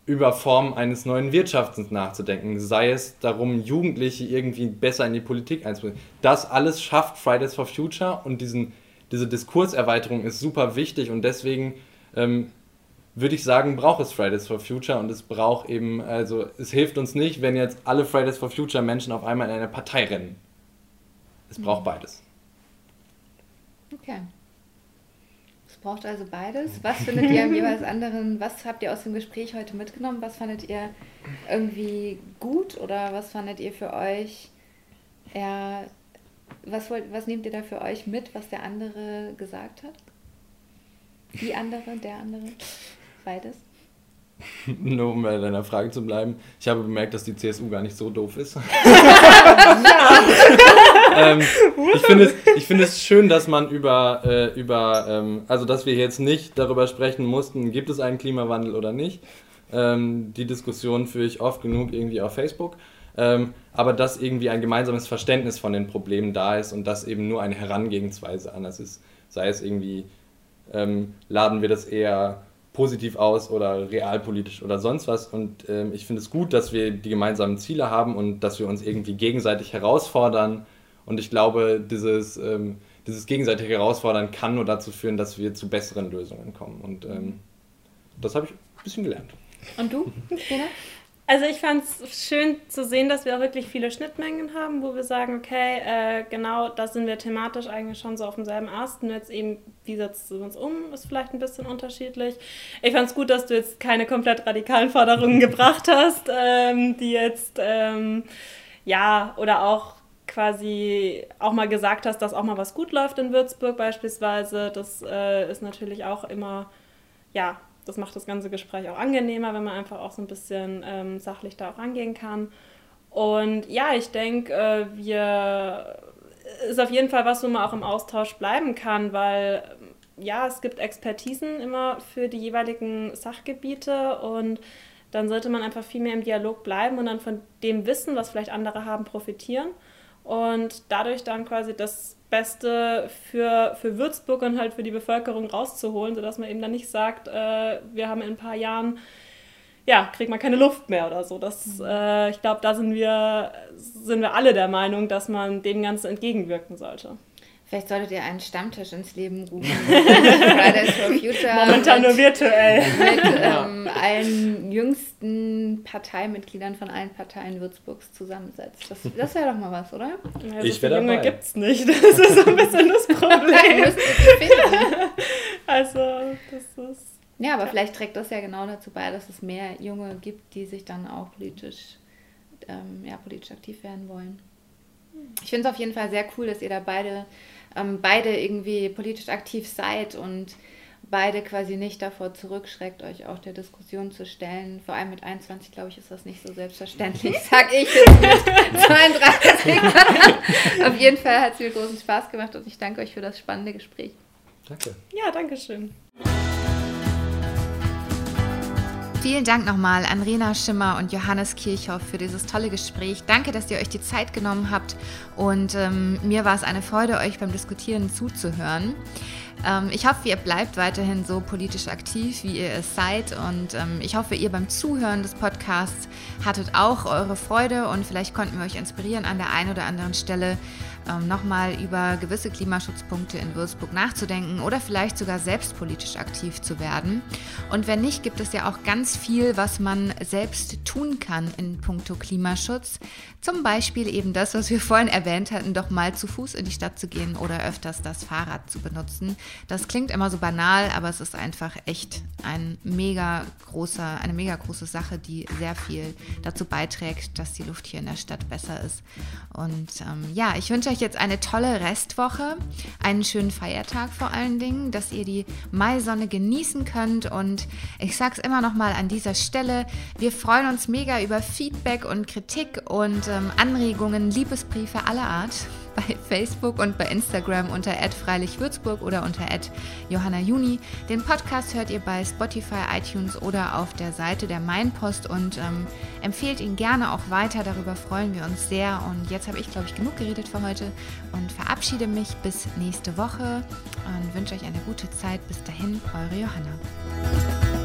über Formen eines neuen Wirtschaftens nachzudenken, sei es darum, Jugendliche irgendwie besser in die Politik einzubringen. Das alles schafft Fridays for Future und diesen, diese Diskurserweiterung ist super wichtig und deswegen ähm, würde ich sagen, braucht es Fridays for Future und es braucht eben, also es hilft uns nicht, wenn jetzt alle Fridays for Future Menschen auf einmal in eine Partei rennen. Es braucht mhm. beides. Okay. Es braucht also beides. Was findet ihr am (laughs) jeweils anderen, was habt ihr aus dem Gespräch heute mitgenommen? Was fandet ihr irgendwie gut oder was fandet ihr für euch eher, was, wollt, was nehmt ihr da für euch mit, was der andere gesagt hat? Die andere, der andere? Beides? (laughs) Nur um bei deiner Frage zu bleiben. Ich habe bemerkt, dass die CSU gar nicht so doof ist. (laughs) ähm, ich finde es, ich find es schön, dass man über, äh, über ähm, also dass wir jetzt nicht darüber sprechen mussten, gibt es einen Klimawandel oder nicht. Ähm, die Diskussion führe ich oft genug irgendwie auf Facebook. Ähm, aber dass irgendwie ein gemeinsames Verständnis von den Problemen da ist und dass eben nur eine Herangehensweise anders ist. Sei es irgendwie, ähm, laden wir das eher positiv aus oder realpolitisch oder sonst was. Und ähm, ich finde es gut, dass wir die gemeinsamen Ziele haben und dass wir uns irgendwie gegenseitig herausfordern. Und ich glaube, dieses, ähm, dieses gegenseitige Herausfordern kann nur dazu führen, dass wir zu besseren Lösungen kommen. Und ähm, das habe ich ein bisschen gelernt. Und du, Lena? Also ich fand es schön zu sehen, dass wir auch wirklich viele Schnittmengen haben, wo wir sagen, okay, äh, genau, da sind wir thematisch eigentlich schon so auf demselben Ast. Und jetzt eben, wie setzt du uns um, ist vielleicht ein bisschen unterschiedlich. Ich fand es gut, dass du jetzt keine komplett radikalen Forderungen gebracht hast, ähm, die jetzt, ähm, ja, oder auch quasi auch mal gesagt hast, dass auch mal was gut läuft in Würzburg beispielsweise. Das äh, ist natürlich auch immer ja, das macht das ganze Gespräch auch angenehmer, wenn man einfach auch so ein bisschen ähm, sachlich da auch rangehen kann. Und ja, ich denke, äh, wir ist auf jeden Fall was, wo man auch im Austausch bleiben kann, weil ja, es gibt Expertisen immer für die jeweiligen Sachgebiete und dann sollte man einfach viel mehr im Dialog bleiben und dann von dem Wissen, was vielleicht andere haben, profitieren und dadurch dann quasi das Beste für, für Würzburg und halt für die Bevölkerung rauszuholen, sodass man eben dann nicht sagt, äh, wir haben in ein paar Jahren, ja, kriegt man keine Luft mehr oder so. Das, mhm. äh, ich glaube, da sind wir, sind wir alle der Meinung, dass man dem Ganzen entgegenwirken sollte. Vielleicht solltet ihr einen Stammtisch ins Leben rufen. (laughs) Fridays for Future. Momentan mit, nur virtuell. Mit (laughs) ähm, allen jüngsten Parteimitgliedern von allen Parteien Würzburgs zusammensetzt. Das, das wäre doch mal was, oder? Ja, ich so Junge gibt es nicht. Das ist so ein bisschen das (laughs) Problem. also, das ist. Ja, aber ja. vielleicht trägt das ja genau dazu bei, dass es mehr Junge gibt, die sich dann auch politisch, ähm, ja, politisch aktiv werden wollen. Ich finde es auf jeden Fall sehr cool, dass ihr da beide ähm, beide irgendwie politisch aktiv seid und beide quasi nicht davor zurückschreckt, euch auch der Diskussion zu stellen. Vor allem mit 21, glaube ich, ist das nicht so selbstverständlich, (laughs) sag ich jetzt mit 32. Auf jeden Fall hat es mir großen Spaß gemacht und ich danke euch für das spannende Gespräch. Danke. Ja, danke schön. Vielen Dank nochmal an Rena Schimmer und Johannes Kirchhoff für dieses tolle Gespräch. Danke, dass ihr euch die Zeit genommen habt und ähm, mir war es eine Freude, euch beim Diskutieren zuzuhören. Ähm, ich hoffe, ihr bleibt weiterhin so politisch aktiv, wie ihr es seid und ähm, ich hoffe, ihr beim Zuhören des Podcasts hattet auch eure Freude und vielleicht konnten wir euch inspirieren an der einen oder anderen Stelle ähm, nochmal über gewisse Klimaschutzpunkte in Würzburg nachzudenken oder vielleicht sogar selbst politisch aktiv zu werden. Und wenn nicht, gibt es ja auch ganz viel, was man selbst tun kann in puncto Klimaschutz. Zum Beispiel eben das, was wir (laughs) vorhin erwähnt hatten, doch mal zu Fuß in die Stadt zu gehen oder öfters das Fahrrad zu benutzen. Das klingt immer so banal, aber es ist einfach echt ein mega großer, eine mega große Sache, die sehr viel dazu beiträgt, dass die Luft hier in der Stadt besser ist. Und ähm, ja, ich wünsche euch jetzt eine tolle Restwoche, einen schönen Feiertag vor allen Dingen, dass ihr die Maisonne genießen könnt. Und ich sage es immer noch mal an dieser Stelle, wir freuen uns mega über Feedback und Kritik und ähm, Anregungen, Liebesbriefe aller Art bei Facebook und bei Instagram unter @freilichwürzburg oder unter @johannajuni. Den Podcast hört ihr bei Spotify, iTunes oder auf der Seite der Mainpost und ähm, empfehlt ihn gerne auch weiter. Darüber freuen wir uns sehr. Und jetzt habe ich, glaube ich, genug geredet für heute und verabschiede mich bis nächste Woche und wünsche euch eine gute Zeit. Bis dahin, eure Johanna.